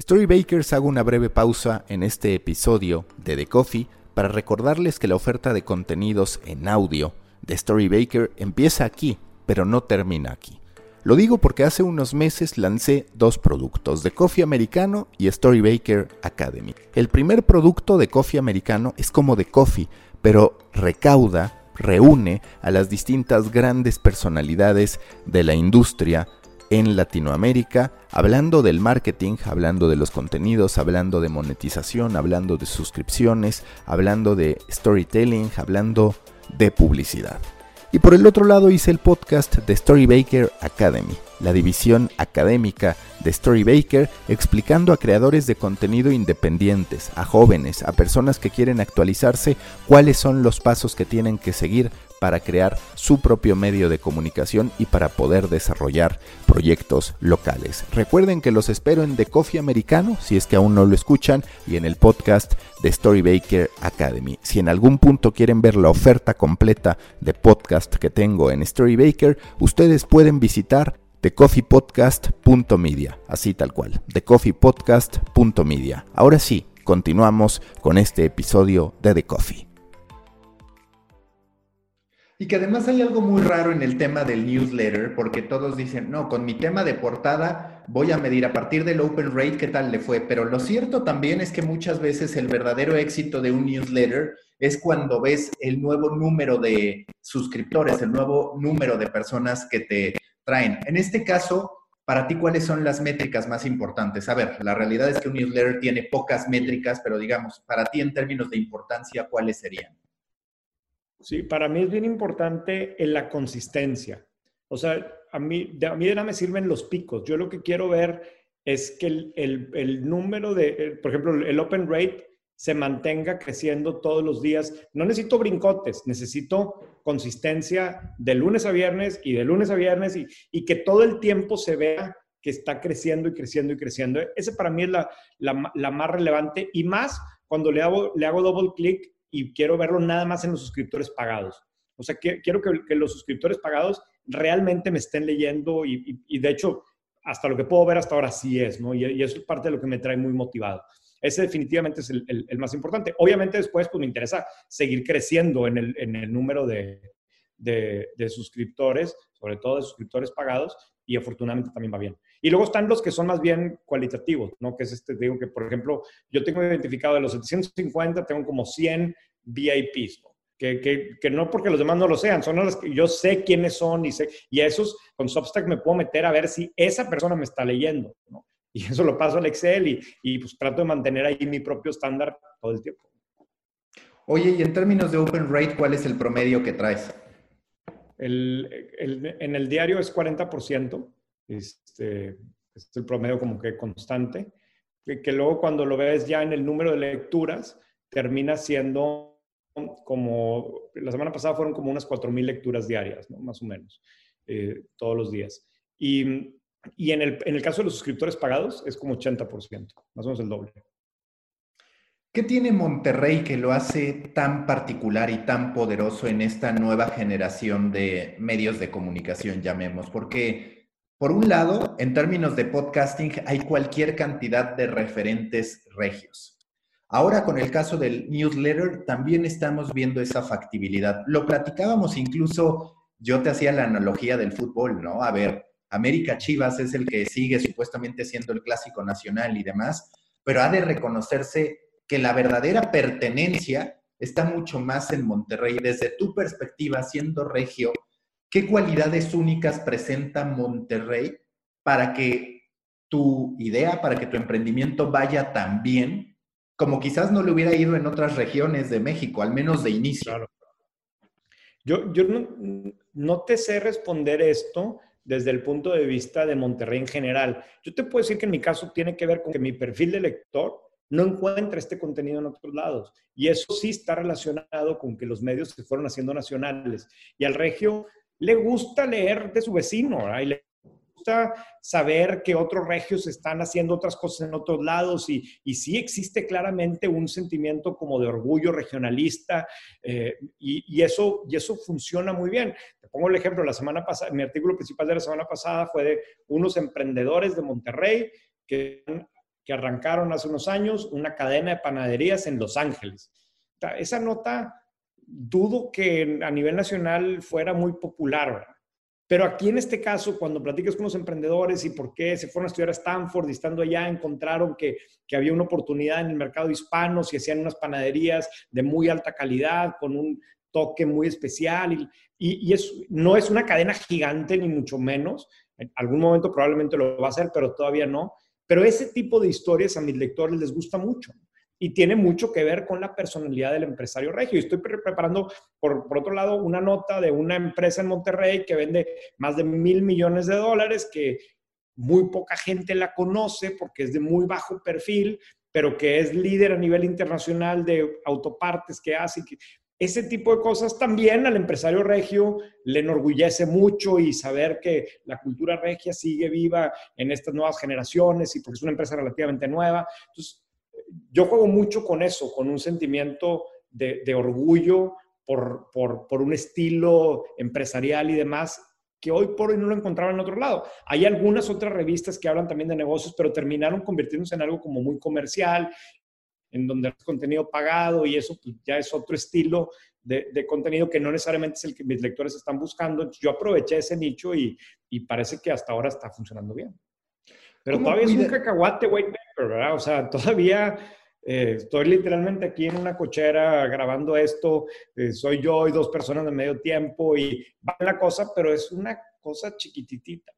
[SPEAKER 4] Storybakers hago una breve pausa en este episodio de The Coffee para recordarles que la oferta de contenidos en audio de Storybaker empieza aquí, pero no termina aquí. Lo digo porque hace unos meses lancé dos productos, de Coffee Americano y Storybaker Academy. El primer producto de Coffee Americano es como de Coffee, pero recauda, reúne a las distintas grandes personalidades de la industria en Latinoamérica, hablando del marketing, hablando de los contenidos, hablando de monetización, hablando de suscripciones, hablando de storytelling, hablando de publicidad. Y por el otro lado hice el podcast de Storybaker Academy, la división académica de Storybaker, explicando a creadores de contenido independientes, a jóvenes, a personas que quieren actualizarse, cuáles son los pasos que tienen que seguir para crear su propio medio de comunicación y para poder desarrollar proyectos locales. Recuerden que los espero en The Coffee Americano, si es que aún no lo escuchan, y en el podcast de Storybaker Academy. Si en algún punto quieren ver la oferta completa de podcast que tengo en Storybaker, ustedes pueden visitar thecoffeepodcast.media, así tal cual, thecoffeepodcast.media. Ahora sí, continuamos con este episodio de The Coffee.
[SPEAKER 2] Y que además hay algo muy raro en el tema del newsletter, porque todos dicen, no, con mi tema de portada voy a medir a partir del open rate qué tal le fue. Pero lo cierto también es que muchas veces el verdadero éxito de un newsletter es cuando ves el nuevo número de suscriptores, el nuevo número de personas que te traen. En este caso, para ti, ¿cuáles son las métricas más importantes? A ver, la realidad es que un newsletter tiene pocas métricas, pero digamos, para ti en términos de importancia, ¿cuáles serían?
[SPEAKER 1] Sí, para mí es bien importante en la consistencia. O sea, a mí, a mí de nada me sirven los picos. Yo lo que quiero ver es que el, número de, por ejemplo, el open rate se mantenga creciendo todos los días. No necesito brincotes, necesito consistencia de lunes a viernes y de lunes a viernes y, que todo el tiempo se vea que está creciendo y creciendo y creciendo. Ese para mí es la, la, más relevante y más cuando le hago, le hago double clic y quiero verlo nada más en los suscriptores pagados. O sea, quiero que, los suscriptores pagados realmente me estén leyendo y, de hecho, hasta lo que puedo ver hasta ahora sí es, ¿no? Y, eso es parte de lo que me trae muy motivado. Ese definitivamente es el, más importante. Obviamente después, pues me interesa seguir creciendo en el, en el número de, de, de, suscriptores, sobre todo de suscriptores pagados, y afortunadamente también va bien. Y luego están los que son más bien cualitativos, ¿no? Que es este, digo que, por ejemplo, yo tengo identificado de los 750, tengo como 100 VIPs, ¿no? Que, que, que, no porque los demás no lo sean, son los que yo sé quiénes son y, sé, y a esos con Substack me puedo meter a ver si esa persona me está leyendo, ¿no? Y eso lo paso al Excel y, y pues trato de mantener ahí mi propio estándar todo el tiempo.
[SPEAKER 2] Oye, y en términos de open rate, ¿cuál es el promedio que traes?
[SPEAKER 1] El, en el diario es 40%, este, es el promedio como que constante, que, luego cuando lo ves ya en el número de lecturas, termina siendo como, la semana pasada fueron como unas 4.000 lecturas diarias, más o menos, eh, todos los días. Y, y en, el, en el caso de los suscriptores pagados es como 80%, más o menos el doble.
[SPEAKER 2] ¿Qué tiene Monterrey que lo hace tan particular y tan poderoso en esta nueva generación de medios de comunicación, llamemos? Porque, por un lado, en términos de podcasting, hay cualquier cantidad de referentes regios. Ahora, con el caso del newsletter, también estamos viendo esa factibilidad. Lo platicábamos incluso, yo te hacía la analogía del fútbol, ¿no? A ver, América Chivas es el que sigue supuestamente siendo el clásico nacional y demás, pero ha de reconocerse que la verdadera pertenencia está mucho más en Monterrey. Desde tu perspectiva, siendo regio, ¿qué cualidades únicas presenta Monterrey para que tu idea, para que tu emprendimiento vaya tan bien como quizás no le hubiera ido en otras regiones de México, al menos de inicio?
[SPEAKER 1] Yo, yo no, no te sé responder esto desde el punto de vista de Monterrey en general. Yo te puedo decir que en mi caso tiene que ver con que mi perfil de lector no encuentra este contenido en otros lados. Y eso sí está relacionado con que los medios se fueron haciendo nacionales. Y al regio le gusta leer de su vecino, y le gusta saber que otros regios están haciendo otras cosas en otros lados y, y sí existe claramente un sentimiento como de orgullo regionalista eh, y, y, eso, y eso funciona muy bien. Te pongo el ejemplo, la semana pasada, mi artículo principal de la semana pasada fue de unos emprendedores de Monterrey que, que arrancaron hace unos años una cadena de panaderías en Los Ángeles. Esa nota dudo que a nivel nacional fuera muy popular. Pero aquí en este caso, cuando platicas con los emprendedores y por qué se fueron a estudiar a Stanford y estando allá encontraron que, que había una oportunidad en el mercado hispano y hacían unas panaderías de muy alta calidad, con un toque muy especial. Y, y, y es, no es una cadena gigante, ni mucho menos. En algún momento probablemente lo va a hacer, pero todavía no. Pero ese tipo de historias a mis lectores les gusta mucho y tiene mucho que ver con la personalidad del empresario regio. Estoy preparando, por, por, otro lado, una nota de una empresa en Monterrey que vende más de mil millones de dólares, que muy poca gente la conoce porque es de muy bajo perfil, pero que es líder a nivel internacional de autopartes que hace. Que, ese tipo de cosas también al empresario regio le enorgullece mucho y saber que la cultura regia sigue viva en estas nuevas generaciones y porque es una empresa relativamente nueva. Entonces, yo juego mucho con eso, con un sentimiento de, de orgullo por, por, por, un estilo empresarial y demás que hoy por hoy no lo encontraba en otro lado. Hay algunas otras revistas que hablan también de negocios, pero terminaron convirtiéndose en algo como muy comercial, en donde es contenido pagado y eso pues, ya es otro estilo de, de, contenido que no necesariamente es el que mis lectores están buscando. Yo aproveché ese nicho y, y parece que hasta ahora está funcionando bien. Pero todavía cuida? es un cacahuate white paper, ¿verdad? O sea, todavía eh, estoy literalmente aquí en una cochera grabando esto. Eh, soy yo y dos personas de medio tiempo y va la cosa, pero es una cosa chiquititita.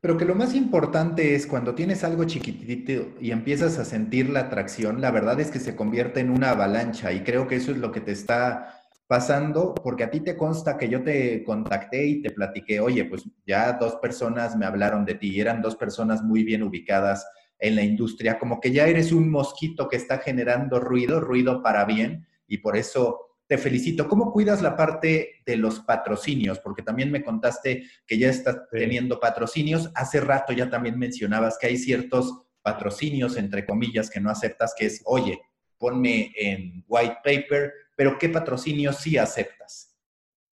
[SPEAKER 2] Pero que lo más importante es cuando tienes algo chiquitito y empiezas a sentir la atracción, la verdad es que se convierte en una avalancha y creo que eso es lo que te está pasando, porque a ti te consta que yo te contacté y te platiqué, oye, pues ya dos personas me hablaron de ti y eran dos personas muy bien ubicadas en la industria, como que ya eres un mosquito que está generando ruido, ruido para bien, y por eso te felicito. ¿Cómo cuidas la parte de los patrocinios? Porque también me contaste que ya estás sí. teniendo patrocinios. Hace rato ya también mencionabas que hay ciertos patrocinios, entre comillas, que no aceptas, que es, oye, ponme en white paper, pero ¿qué patrocinio sí aceptas?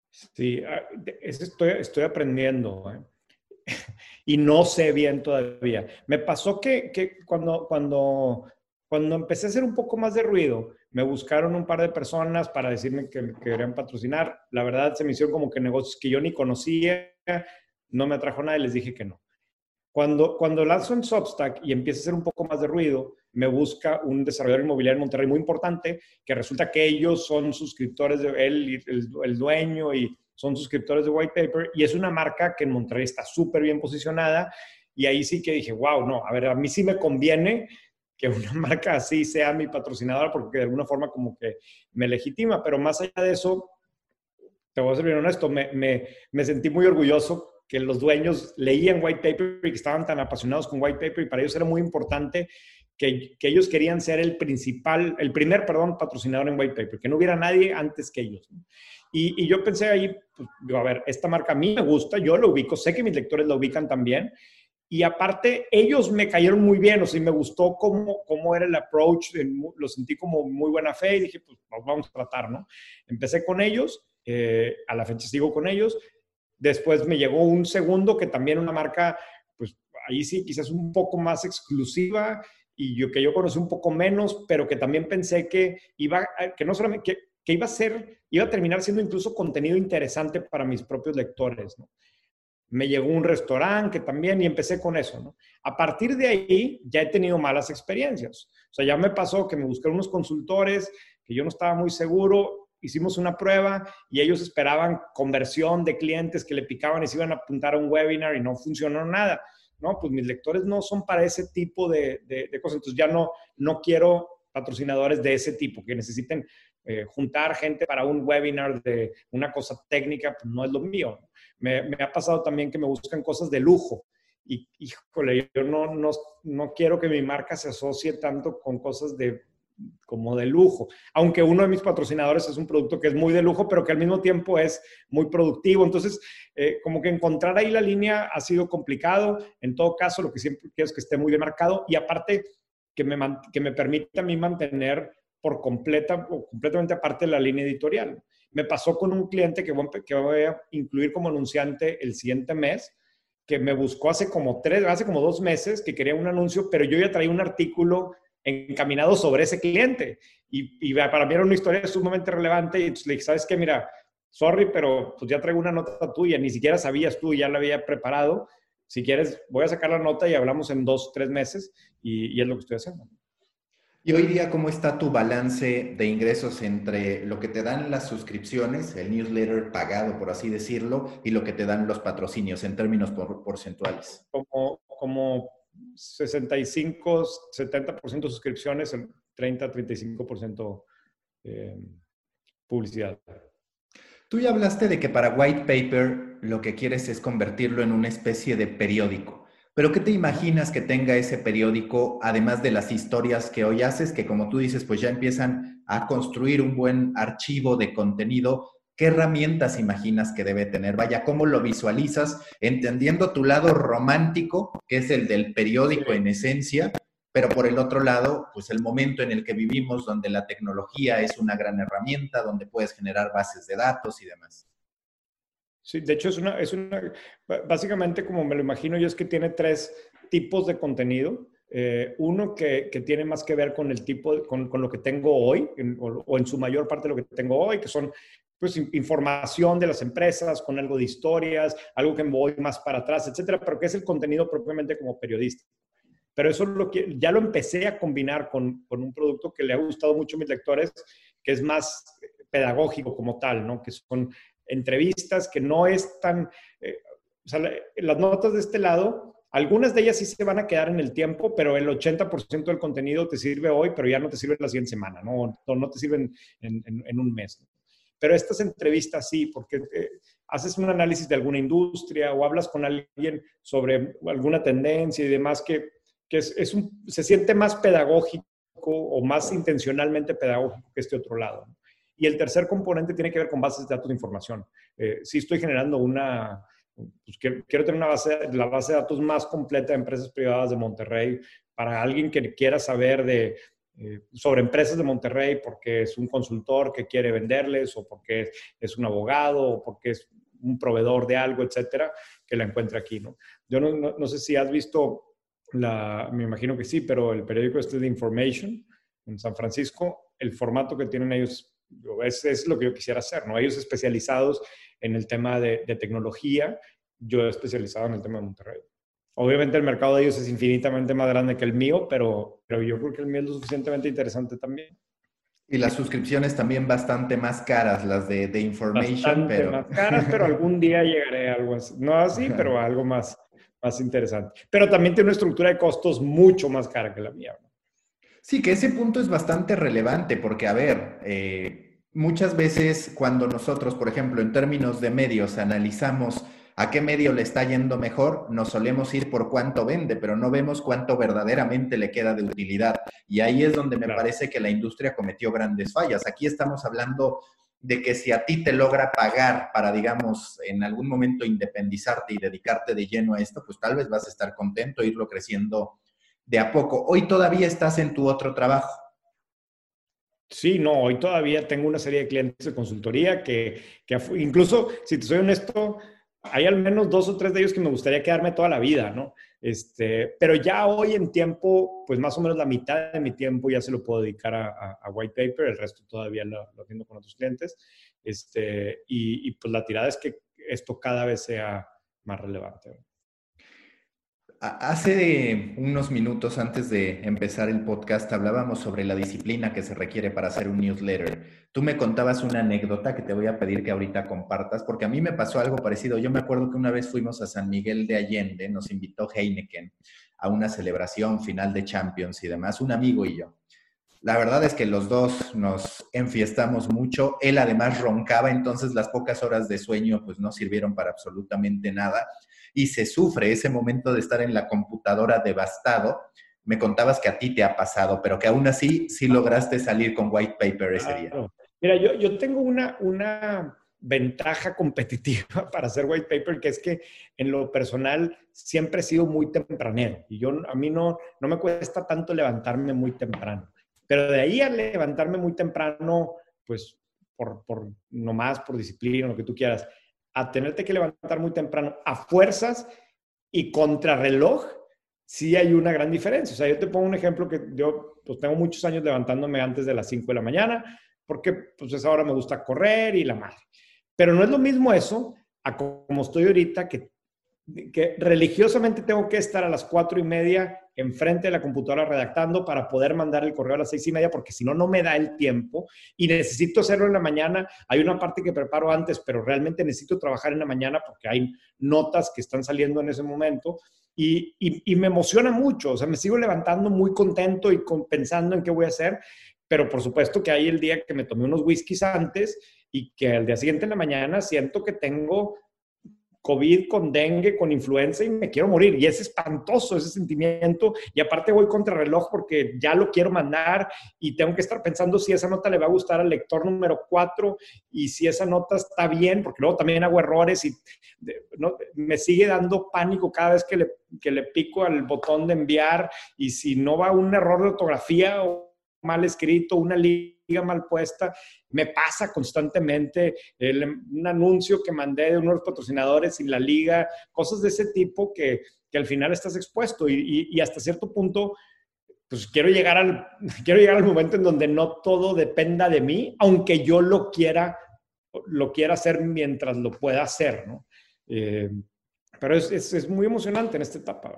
[SPEAKER 1] Sí, ah, estoy, estoy aprendiendo ¿eh? Y no sé bien todavía. Me pasó que, que, cuando, cuando, cuando empecé a hacer un poco más de ruido, me buscaron un par de personas para decirme que me querían patrocinar. La verdad, se me hicieron como que negocios que yo ni conocía, no me atrajo nada y les dije que no. Cuando, cuando lanzo en Substack y empieza a hacer un poco más de ruido, me busca un desarrollador inmobiliario en Monterrey muy importante, que resulta que ellos son suscriptores de él, el, el dueño y son suscriptores de White Paper, y es una marca que en Monterrey está súper bien posicionada, y ahí sí que dije, wow, no, a ver, a mí sí me conviene que una marca así sea mi patrocinadora, porque de alguna forma como que me legitima, pero más allá de eso, te voy a ser bien honesto, me, me, me sentí muy orgulloso que los dueños leían white paper y que estaban tan apasionados con white paper y para ellos era muy importante que, que, ellos querían ser el principal, el primer, perdón, patrocinador en white paper, que no hubiera nadie antes que ellos. Y, y yo pensé ahí, pues, digo, a ver, esta marca a mí me gusta, yo lo ubico, sé que mis lectores la ubican también. Y aparte, ellos me cayeron muy bien, o sea, me gustó cómo, cómo era el approach, lo sentí como muy buena fe y dije, pues vamos a tratar, ¿no? Empecé con ellos, eh, a la fecha sigo con ellos, Después me llegó un segundo que también una marca, pues ahí sí, quizás un poco más exclusiva y yo que yo conocí un poco menos, pero que también pensé que iba, que no solamente, que, que iba a ser, iba a terminar siendo incluso contenido interesante para mis propios lectores, ¿no? Me llegó un restaurante que también y empecé con eso, ¿no? A partir de ahí ya he tenido malas experiencias. O sea, ya me pasó que me buscaron unos consultores que yo no estaba muy seguro hicimos una prueba y ellos esperaban conversión de clientes que le picaban y se iban a apuntar a un webinar y no funcionó nada. No, pues mis lectores no son para ese tipo de, de, cosas. Entonces ya no, no quiero patrocinadores de ese tipo, que necesiten eh, juntar gente para un webinar de una cosa técnica, pues no es lo mío. Me, me, ha pasado también que me buscan cosas de lujo. Y, híjole, yo no, no, no quiero que mi marca se asocie tanto con cosas de como de lujo, aunque uno de mis patrocinadores es un producto que es muy de lujo, pero que al mismo tiempo es muy productivo. Entonces, eh, como que encontrar ahí la línea ha sido complicado. En todo caso, lo que siempre quiero es que esté muy demarcado y aparte que me, que me permita a mí mantener por completa o completamente aparte la línea editorial. Me pasó con un cliente que que voy a incluir como anunciante el siguiente mes, que me buscó hace como tres, hace como dos meses, que quería un anuncio, pero yo ya traía un artículo encaminado sobre ese cliente. Y, para mí era una historia sumamente relevante. Y entonces le dije, ¿sabes qué? Mira, sorry, pero pues ya traigo una nota tuya, ni siquiera sabías tú, ya la había preparado. Si quieres, voy a sacar la nota y hablamos en dos, tres meses. y es lo que estoy haciendo.
[SPEAKER 2] Y hoy día, ¿cómo está tu balance de ingresos entre lo que te dan las suscripciones, el newsletter pagado, por así decirlo, y lo que te dan los patrocinios en términos porcentuales?
[SPEAKER 1] Como, como 65, 70% suscripciones, el 30, 35% eh, publicidad.
[SPEAKER 2] Tú ya hablaste de que para White Paper lo que quieres es convertirlo en una especie de periódico. Pero ¿qué te imaginas que tenga ese periódico, además de las historias que hoy haces, que como tú dices, pues ya empiezan a construir un buen archivo de contenido? ¿Qué herramientas imaginas que debe tener? Vaya, ¿cómo lo visualizas? Entendiendo tu lado romántico, que es el del periódico en esencia, pero por el otro lado, pues el momento en el que vivimos, donde la tecnología es una gran herramienta, donde puedes generar bases de datos y demás.
[SPEAKER 1] Sí, de hecho es una, es una, básicamente como me lo imagino yo es que tiene tres tipos de contenido. Eh, uno que, que, tiene más que ver con el tipo, con, con lo que tengo hoy, o, en su mayor parte lo que tengo hoy, que son pues información de las empresas, con algo de historias, algo que me voy más para atrás, etcétera, pero que es el contenido propiamente como periodista. Pero eso lo que, ya lo empecé a combinar con, con un producto que le ha gustado mucho a mis lectores, que es más pedagógico como tal, ¿no? Que son entrevistas que no es tan... Eh, o sea, las notas de este lado, algunas de ellas sí se van a quedar en el tiempo, pero el 80% del contenido te sirve hoy, pero ya no te sirve la siguiente semana, ¿no? No te sirven en, en, un mes. Pero estas entrevistas sí, porque eh, haces un análisis de alguna industria o hablas con alguien sobre alguna tendencia y demás que, que es, es un, se siente más pedagógico o más intencionalmente pedagógico que este otro lado. Y el tercer componente tiene que ver con bases de datos de información. Eh, si estoy generando una, pues quiero, tener una base, la base de datos más completa de empresas privadas de Monterrey para alguien que quiera saber de, eh, sobre empresas de Monterrey porque es un consultor que quiere venderles o porque es un abogado o porque es un proveedor de algo, etcétera, que la encuentre aquí, ¿no? Yo no, no, sé si has visto la, me imagino que sí, pero el periódico este de Information en San Francisco, el formato que tienen ellos es, es lo que yo quisiera hacer, ¿no? Ellos especializados en el tema de, tecnología, yo especializado en el tema de Monterrey. Obviamente el mercado de ellos es infinitamente más grande que el mío, pero, pero yo creo que el mío es lo suficientemente interesante también.
[SPEAKER 2] Y las suscripciones también bastante más caras, las de, de Information, pero...
[SPEAKER 1] más caras, pero algún día llegaré a algo así. No así, pero algo más, más interesante. Pero también tiene una estructura de costos mucho más cara que la mía. ¿no?
[SPEAKER 2] Sí, que ese punto es bastante relevante porque, a ver, eh, muchas veces cuando nosotros, por ejemplo, en términos de medios, analizamos a qué medio le está yendo mejor, nos solemos ir por cuánto vende, pero no vemos cuánto verdaderamente le queda de utilidad. Y ahí es donde me parece que la industria cometió grandes fallas. Aquí estamos hablando de que si a ti te logra pagar para, digamos, en algún momento independizarte y dedicarte de lleno a esto, pues tal vez vas a estar contento, irlo creciendo de a poco. Hoy todavía estás en tu otro trabajo.
[SPEAKER 1] Sí, no, hoy todavía tengo una serie de clientes de consultoría que, que, incluso, si te soy honesto, hay al menos dos o tres de ellos que me gustaría quedarme toda la vida, ¿no? Este, pero ya hoy en tiempo, pues más o menos la mitad de mi tiempo ya se lo puedo dedicar a, White Paper, el resto todavía lo, lo atiendo con otros clientes. Este, y, y, pues la tirada es que esto cada vez sea más relevante.
[SPEAKER 2] Hace unos minutos antes de empezar el podcast hablábamos sobre la disciplina que se requiere para hacer un newsletter. Tú me contabas una anécdota que te voy a pedir que ahorita compartas, porque a mí me pasó algo parecido. Yo me acuerdo que una vez fuimos a San Miguel de Allende, nos invitó Heineken a una celebración final de Champions y demás, un amigo y yo. La verdad es que los dos nos enfiestamos mucho. Él además roncaba, entonces las pocas horas de sueño pues no sirvieron para absolutamente nada y se sufre ese momento de estar en la computadora devastado me contabas que a ti te ha pasado, pero que aún así sí lograste salir con white paper ese día.
[SPEAKER 1] Mira, yo, yo tengo una, una ventaja competitiva para hacer white paper, que es que en lo personal siempre he sido muy tempranero y yo a mí no, no me cuesta tanto levantarme muy temprano. Pero de ahí a levantarme muy temprano, pues por, por nomás, por disciplina, lo que tú quieras, a tenerte que levantar muy temprano a fuerzas y contrarreloj, sí hay una gran diferencia. O sea, yo te pongo un ejemplo que yo pues, tengo muchos años levantándome antes de las 5 de la mañana, porque pues esa hora me gusta correr y la madre. Pero no es lo mismo eso a como estoy ahorita, que, que religiosamente tengo que estar a las cuatro y media enfrente de la computadora redactando para poder mandar el correo a las seis y media, porque si no, no me da el tiempo y necesito hacerlo en la mañana. Hay una parte que preparo antes, pero realmente necesito trabajar en la mañana porque hay notas que están saliendo en ese momento. Y, y, me emociona mucho, o sea, me sigo levantando muy contento y pensando en qué voy a hacer, pero por supuesto que hay el día que me tomé unos whiskies antes y que al día siguiente en la mañana siento que tengo COVID, con dengue, con influenza y me quiero morir. Y es espantoso ese sentimiento. Y aparte voy contra reloj porque ya lo quiero mandar y tengo que estar pensando si esa nota le va a gustar al lector número 4 y si esa nota está bien, porque luego también hago errores y me sigue dando pánico cada vez que le, pico al botón de enviar y si no va un error de ortografía o mal escrito, una liga mal puesta, me pasa constantemente un anuncio que mandé de unos patrocinadores y la liga, cosas de ese tipo que, que al final estás expuesto y, y, hasta cierto punto, pues quiero llegar, al, quiero llegar al momento en donde no todo dependa de mí, aunque yo lo quiera, lo quiera hacer mientras lo pueda hacer, ¿no? Eh, pero es, es, es, muy emocionante en esta etapa.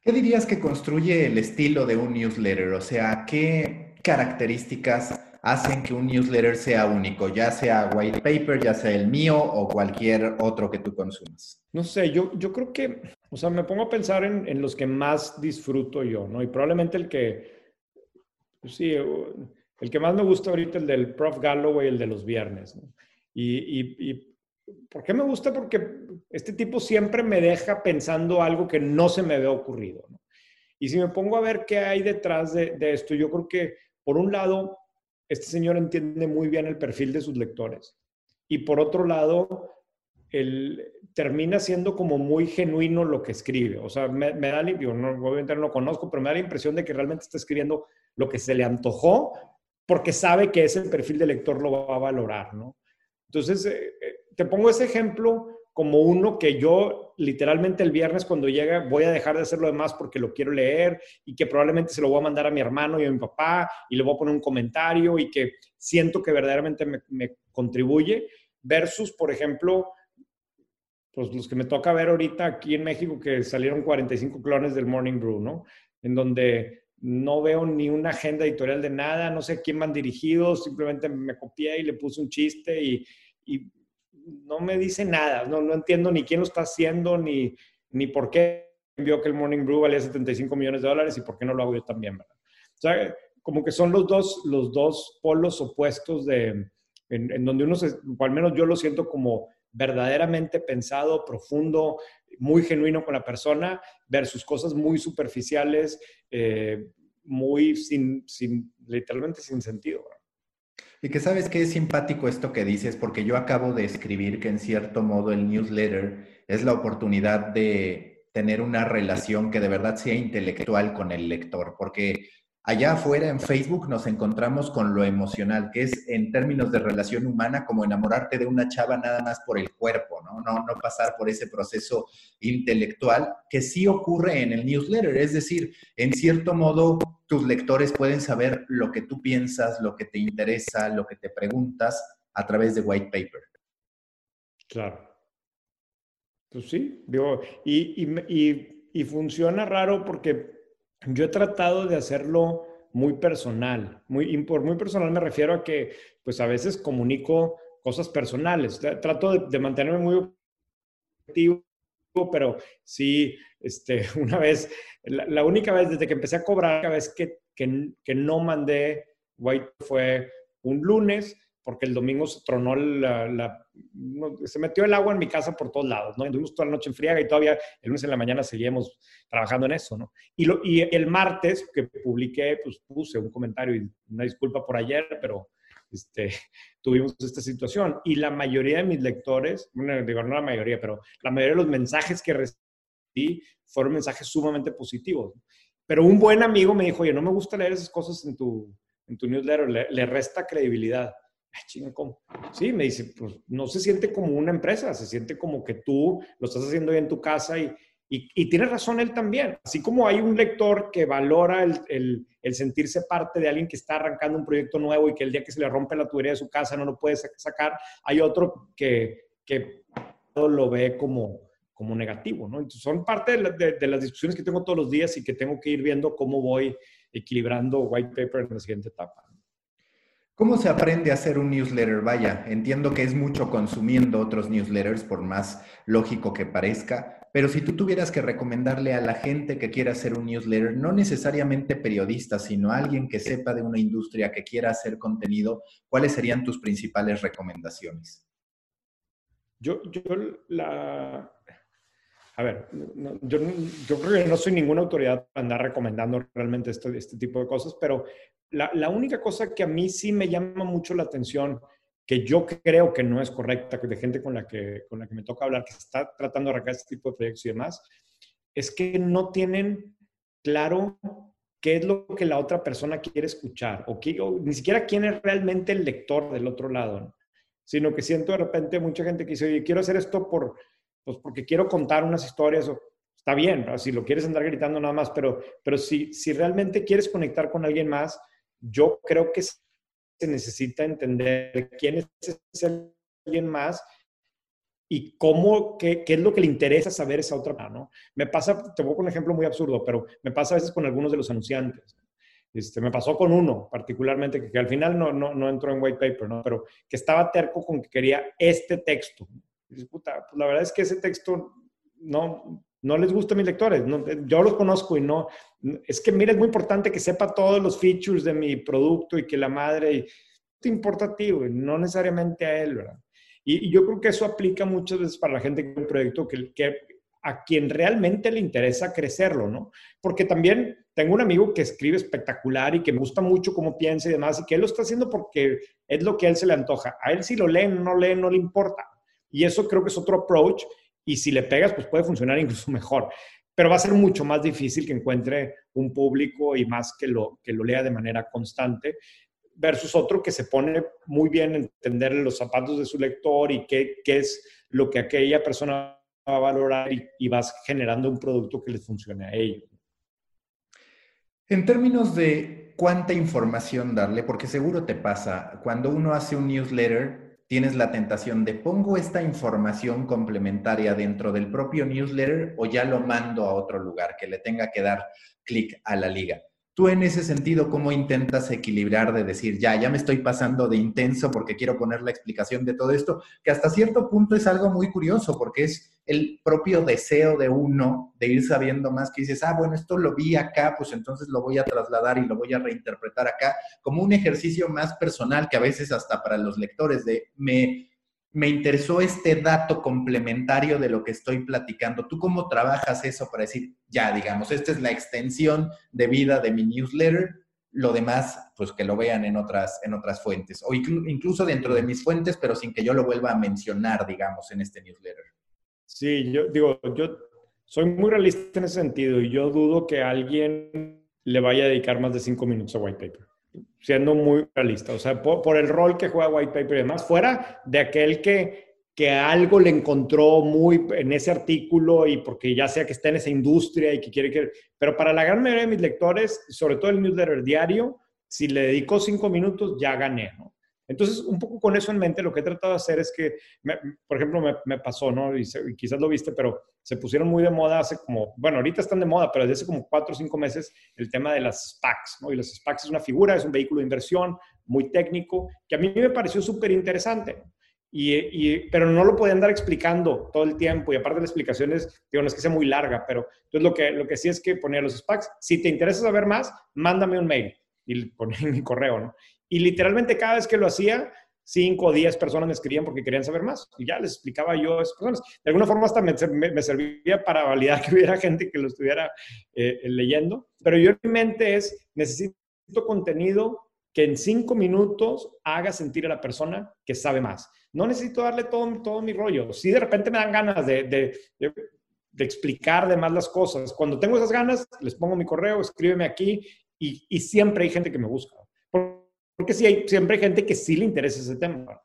[SPEAKER 2] ¿Qué dirías que construye el estilo de un newsletter? O sea, ¿qué características hacen que un newsletter sea único, ya sea white paper, ya sea el mío o cualquier otro que tú consumas?
[SPEAKER 1] No sé, yo, yo creo que, o sea, me pongo a pensar en, en los que más disfruto yo, ¿no? Y probablemente el que, pues sí, el que más me gusta ahorita, el del Prof. Galloway, el de los viernes, ¿no? Y, y, y ¿por qué me gusta? Porque este tipo siempre me deja pensando algo que no se me había ocurrido, ¿no? Y si me pongo a ver qué hay detrás de, de esto, yo creo que, por un lado, este señor entiende muy bien el perfil de sus lectores. Y por otro lado, él termina siendo como muy genuino lo que escribe. O sea, me, da, yo no, obviamente no lo conozco, pero me da la impresión de que realmente está escribiendo lo que se le antojó porque sabe que ese perfil de lector lo va a valorar, ¿no? Entonces, eh, eh, te pongo ese ejemplo como uno que yo literalmente el viernes cuando llega voy a dejar de hacer lo demás porque lo quiero leer y que probablemente se lo voy a mandar a mi hermano y a mi papá y le voy a poner un comentario y que siento que verdaderamente me, contribuye versus, por ejemplo, pues los que me toca ver ahorita aquí en México que salieron 45 clones del Morning Brew, ¿no? En donde no veo ni una agenda editorial de nada, no sé a quién van dirigidos, simplemente me copié y le puse un chiste y, y no me dice nada, no, no entiendo ni quién lo está haciendo, ni, ni por qué envió que el Morning Brew valía 75 millones de dólares y por qué no lo hago yo también, ¿verdad? O sea, como que son los dos, los dos polos opuestos de, en, donde uno, se, al menos yo lo siento como verdaderamente pensado, profundo, muy genuino con la persona, versus cosas muy superficiales, eh, muy sin, sin, literalmente sin sentido.
[SPEAKER 2] Y que sabes que es simpático esto que dices, porque yo acabo de escribir que en cierto modo el newsletter es la oportunidad de tener una relación que de verdad sea intelectual con el lector, porque allá afuera en Facebook nos encontramos con lo emocional, que es en términos de relación humana como enamorarte de una chava nada más por el cuerpo, ¿no? No, no pasar por ese proceso intelectual que sí ocurre en el newsletter, es decir, en cierto modo tus lectores pueden saber lo que tú piensas, lo que te interesa, lo que te preguntas a través de white paper.
[SPEAKER 1] Claro. Pues sí, digo, y, y, y, funciona raro porque yo he tratado de hacerlo muy personal. Muy, y por muy personal me refiero a que, pues a veces comunico cosas personales. Trato de, mantenerme muy objetivo, pero sí, este, una vez la, única vez desde que empecé a cobrar, la vez que, que, que no mandé White fue un lunes porque el domingo se tronó la, se metió el agua en mi casa por todos lados, ¿no? Estuvimos toda la noche en friaga y todavía el lunes en la mañana seguíamos trabajando en eso, ¿no? Y, lo, y el martes que publiqué, pues puse un comentario y una disculpa por ayer, pero este, tuvimos esta situación. Y la mayoría de mis lectores, bueno, digo, no la mayoría, pero la mayoría de los mensajes que recibí fueron mensajes sumamente positivos. Pero un buen amigo me dijo, oye, no me gusta leer esas cosas en tu, en tu newsletter, le, resta credibilidad. Ay, ¿cómo? Sí, me dice, pues no se siente como una empresa, se siente como que tú lo estás haciendo en tu casa y, y, tiene razón él también. Así como hay un lector que valora el, el, sentirse parte de alguien que está arrancando un proyecto nuevo y que el día que se le rompe la tubería de su casa no lo puede sacar, hay otro que, que lo ve como, como negativo, ¿no? Entonces, son parte de, las discusiones que tengo todos los días y que tengo que ir viendo cómo voy equilibrando white paper en la siguiente etapa.
[SPEAKER 2] ¿Cómo se aprende a hacer un newsletter? Vaya, entiendo que es mucho consumiendo otros newsletters, por más lógico que parezca, pero si tú tuvieras que recomendarle a la gente que quiera hacer un newsletter, no necesariamente periodista, sino alguien que sepa de una industria que quiera hacer contenido, ¿cuáles serían tus principales recomendaciones?
[SPEAKER 1] Yo, yo la... A ver, yo, yo, creo que no soy ninguna autoridad para andar recomendando realmente este, este tipo de cosas, pero la, única cosa que a mí sí me llama mucho la atención que yo creo que no es correcta, de gente con la que, con la que me toca hablar, que está tratando de arrancar este tipo de proyectos y demás, es que no tienen claro qué es lo que la otra persona quiere escuchar, o, ni siquiera quién es realmente el lector del otro lado, sino que siento de repente mucha gente que dice, oye, quiero hacer esto por, pues porque quiero contar unas historias, o, está bien, si lo quieres andar gritando nada más, pero, pero si, si realmente quieres conectar con alguien más, yo creo que se necesita entender quién es ese alguien más y cómo, qué, qué, es lo que le interesa saber esa otra persona, ¿no? Me pasa, te voy con un ejemplo muy absurdo, pero me pasa a veces con algunos de los anunciantes. Este, me pasó con uno particularmente, que, al final no, no, no, entró en white paper, ¿no? Pero que estaba terco con que quería este texto. Pues la verdad es que ese texto no, no les gusta a mis lectores. yo los conozco y no. Es que, mira, es muy importante que sepa todos los features de mi producto y que la madre. Y, te importa a no necesariamente a él, ¿verdad? Y, yo creo que eso aplica muchas veces para la gente que un proyecto que a quien realmente le interesa crecerlo, ¿no? Porque también tengo un amigo que escribe espectacular y que me gusta mucho cómo piensa y demás, y que él lo está haciendo porque es lo que a él se le antoja. A él si lo leen, no leen, no le importa. Y eso creo que es otro approach y si le pegas, pues puede funcionar incluso mejor. Pero va a ser mucho más difícil que encuentre un público y más que lo, que lo lea de manera constante versus otro que se pone muy bien en entender los zapatos de su lector y qué, qué es lo que aquella persona va a valorar y, vas generando un producto que les funcione a ellos.
[SPEAKER 2] En términos de cuánta información darle, porque seguro te pasa, cuando uno hace un newsletter, tienes la tentación de pongo esta información complementaria dentro del propio newsletter o ya lo mando a otro lugar que le tenga que dar clic a la liga. Tú en ese sentido, ¿cómo intentas equilibrar de decir, ya, ya me estoy pasando de intenso porque quiero poner la explicación de todo esto? Que hasta cierto punto es algo muy curioso porque es el propio deseo de uno de ir sabiendo más que dices, ah, bueno, esto lo vi acá, pues entonces lo voy a trasladar y lo voy a reinterpretar acá, como un ejercicio más personal que a veces hasta para los lectores de me me interesó este dato complementario de lo que estoy platicando. ¿Tú cómo trabajas eso para decir, ya, digamos, esta es la extensión de vida de mi newsletter, lo demás, pues que lo vean en otras, en otras fuentes, o incluso dentro de mis fuentes, pero sin que yo lo vuelva a mencionar, digamos, en este newsletter?
[SPEAKER 1] Sí, yo digo, yo soy muy realista en ese sentido y yo dudo que alguien le vaya a dedicar más de cinco minutos a white paper siendo muy realista, o sea, por, el rol que juega White Paper y demás, fuera de aquel que, que algo le encontró muy en ese artículo y porque ya sea que está en esa industria y que quiere que... Pero para la gran mayoría de mis lectores, sobre todo el newsletter diario, si le dedico cinco minutos, ya gané, ¿no? Entonces, un poco con eso en mente, lo que he tratado de hacer es que, por ejemplo, me, pasó, ¿no? Y, quizás lo viste, pero se pusieron muy de moda hace como, bueno, ahorita están de moda, pero desde hace como cuatro o cinco meses, el tema de las SPACs, ¿no? Y las SPACs es una figura, es un vehículo de inversión muy técnico, que a mí me pareció súper interesante. Y, pero no lo podían andar explicando todo el tiempo y aparte de las explicaciones, digo, no es que sea muy larga, pero entonces lo que, lo que sí es que ponía los SPACs, si te interesa saber más, mándame un mail y ponía en mi correo, ¿no? Y literalmente cada vez que lo hacía, 5 o 10 personas me escribían porque querían saber más y ya les explicaba yo a esas personas. De alguna forma hasta me, me, servía para validar que hubiera gente que lo estuviera eh, leyendo, pero yo en mi mente es, necesito contenido que en 5 minutos haga sentir a la persona que sabe más. No necesito darle todo, todo mi rollo. Si de repente me dan ganas de, de, de, de explicar de más las cosas, cuando tengo esas ganas, les pongo mi correo, escríbeme aquí y, y siempre hay gente que me busca. Porque sí hay, siempre gente que sí le interesa ese tema.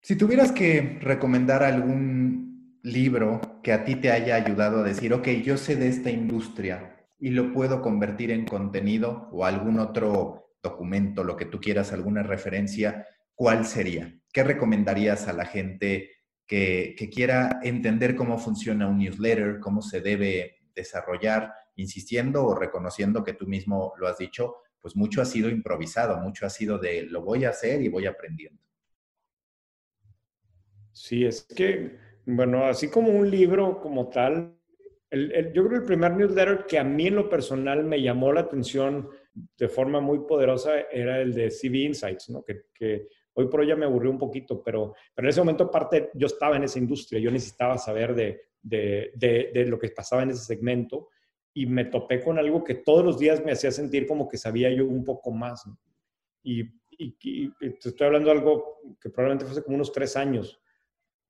[SPEAKER 2] Si tuvieras que recomendar algún libro que a ti te haya ayudado a decir, ok, yo sé de esta industria y lo puedo convertir en contenido o algún otro documento, lo que tú quieras, alguna referencia, ¿cuál sería? ¿Qué recomendarías a la gente que, que quiera entender cómo funciona un newsletter, cómo se debe desarrollar, insistiendo o reconociendo que tú mismo lo has dicho, pues mucho ha sido improvisado, mucho ha sido de lo voy a hacer y voy aprendiendo.
[SPEAKER 1] Sí, es que, bueno, así como un libro como tal, el, yo creo que el primer newsletter que a mí en lo personal me llamó la atención de forma muy poderosa era el de CV Insights, ¿no? Que, que hoy por hoy ya me aburrió un poquito, pero, pero en ese momento aparte yo estaba en esa industria, yo necesitaba saber de, de, de, de lo que pasaba en ese segmento y me topé con algo que todos los días me hacía sentir como que sabía yo un poco más. Y, estoy hablando de algo que probablemente fue hace como unos tres años,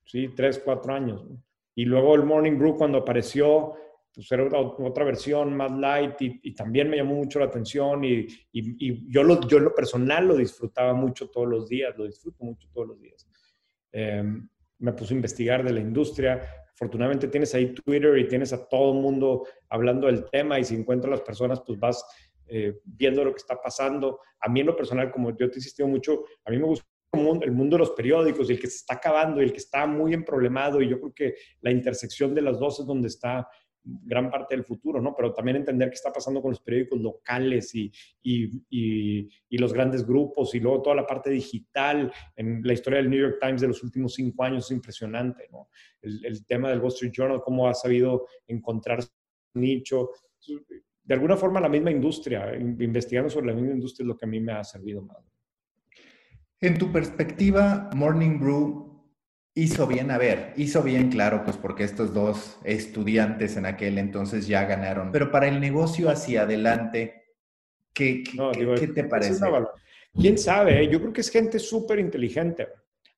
[SPEAKER 1] ¿sí? Tres, cuatro años. Y luego el Morning Brew cuando apareció, pues era otra, versión más light y, también me llamó mucho la atención y, yo, lo, yo lo personal lo disfrutaba mucho todos los días, lo disfruto mucho todos los días. Em, me puse a investigar de la industria, afortunadamente tienes ahí Twitter y tienes a todo el mundo hablando del tema y si encuentras las personas, pues vas eh, viendo lo que está pasando. A mí en lo personal, como yo te he insistido mucho, a mí me gusta el mundo de los periódicos, el que se está acabando y el que está muy en problemado y yo creo que la intersección de las dos es donde está gran parte del futuro, ¿no? Pero también entender qué está pasando con los periódicos locales y, y, y, los grandes grupos y luego toda la parte digital. En la historia del New York Times de los últimos cinco años es impresionante, ¿no? El, el tema del Wall Street Journal, cómo ha sabido encontrar su nicho. De alguna forma, la misma industria, investigando sobre la misma industria es lo que a mí me ha servido más.
[SPEAKER 2] En tu perspectiva, Morning Brew Hizo bien, a ver, hizo bien, claro, pues porque estos dos estudiantes en aquel entonces ya ganaron. Pero para el negocio hacia adelante, ¿qué, qué, te parece?
[SPEAKER 1] ¿Quién sabe? Eh? Yo creo que es gente súper inteligente.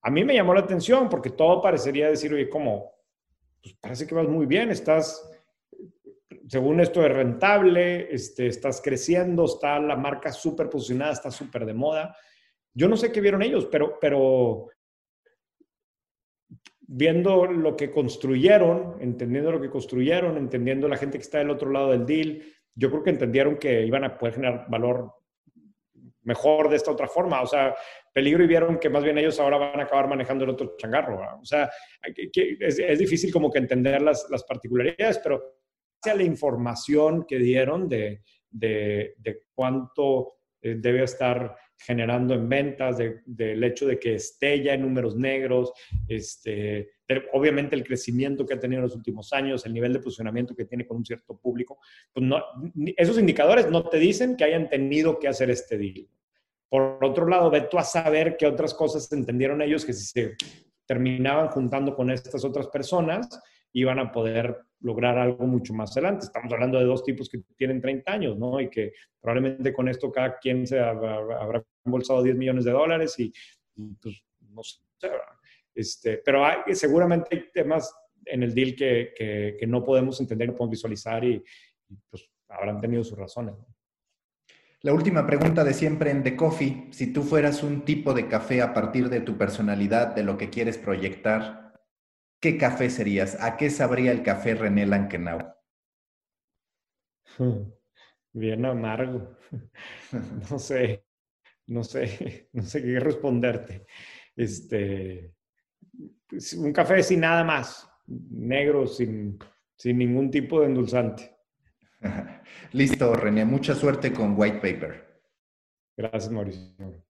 [SPEAKER 1] A mí me llamó la atención porque todo parecería decir, oye, como, pues parece que vas muy bien, estás, según esto es rentable, este, estás creciendo, está la marca súper posicionada, está súper de moda. Yo no sé qué vieron ellos, pero, pero viendo lo que construyeron, entendiendo lo que construyeron, entendiendo la gente que está del otro lado del deal, yo creo que entendieron que iban a poder generar valor mejor de esta otra forma. O sea, peligro y vieron que más bien ellos ahora van a acabar manejando el otro changarro. O sea, es, difícil como que entender las, las particularidades, pero sea la información que dieron de, de, de cuánto eh, debe estar generando en ventas, del hecho de que esté en números negros, este, obviamente el crecimiento que ha tenido en los últimos años, el nivel de posicionamiento que tiene con un cierto público, pues esos indicadores no te dicen que hayan tenido que hacer este deal. Por otro lado, ve tú a saber qué otras cosas entendieron ellos que si se terminaban juntando con estas otras personas, iban a poder lograr algo mucho más adelante. Estamos hablando de dos tipos que tienen 30 años, ¿no? Y que probablemente con esto cada quien se habrá embolsado 10 millones de dólares y, pues no sé. Este, pero hay, seguramente hay temas en el deal que, que, no podemos entender, no podemos visualizar y, pues habrán tenido sus razones.
[SPEAKER 2] La última pregunta de siempre en The Coffee. Si tú fueras un tipo de café a partir de tu personalidad, de lo que quieres proyectar, ¿qué café serías? ¿A qué sabría el café René Lankenau?
[SPEAKER 1] Bien amargo. No sé, no sé, no sé qué responderte. Este, pues, un café sin nada más, negro, sin, sin ningún tipo de endulzante.
[SPEAKER 2] Listo, René. Mucha suerte con White Paper.
[SPEAKER 1] Gracias, Mauricio.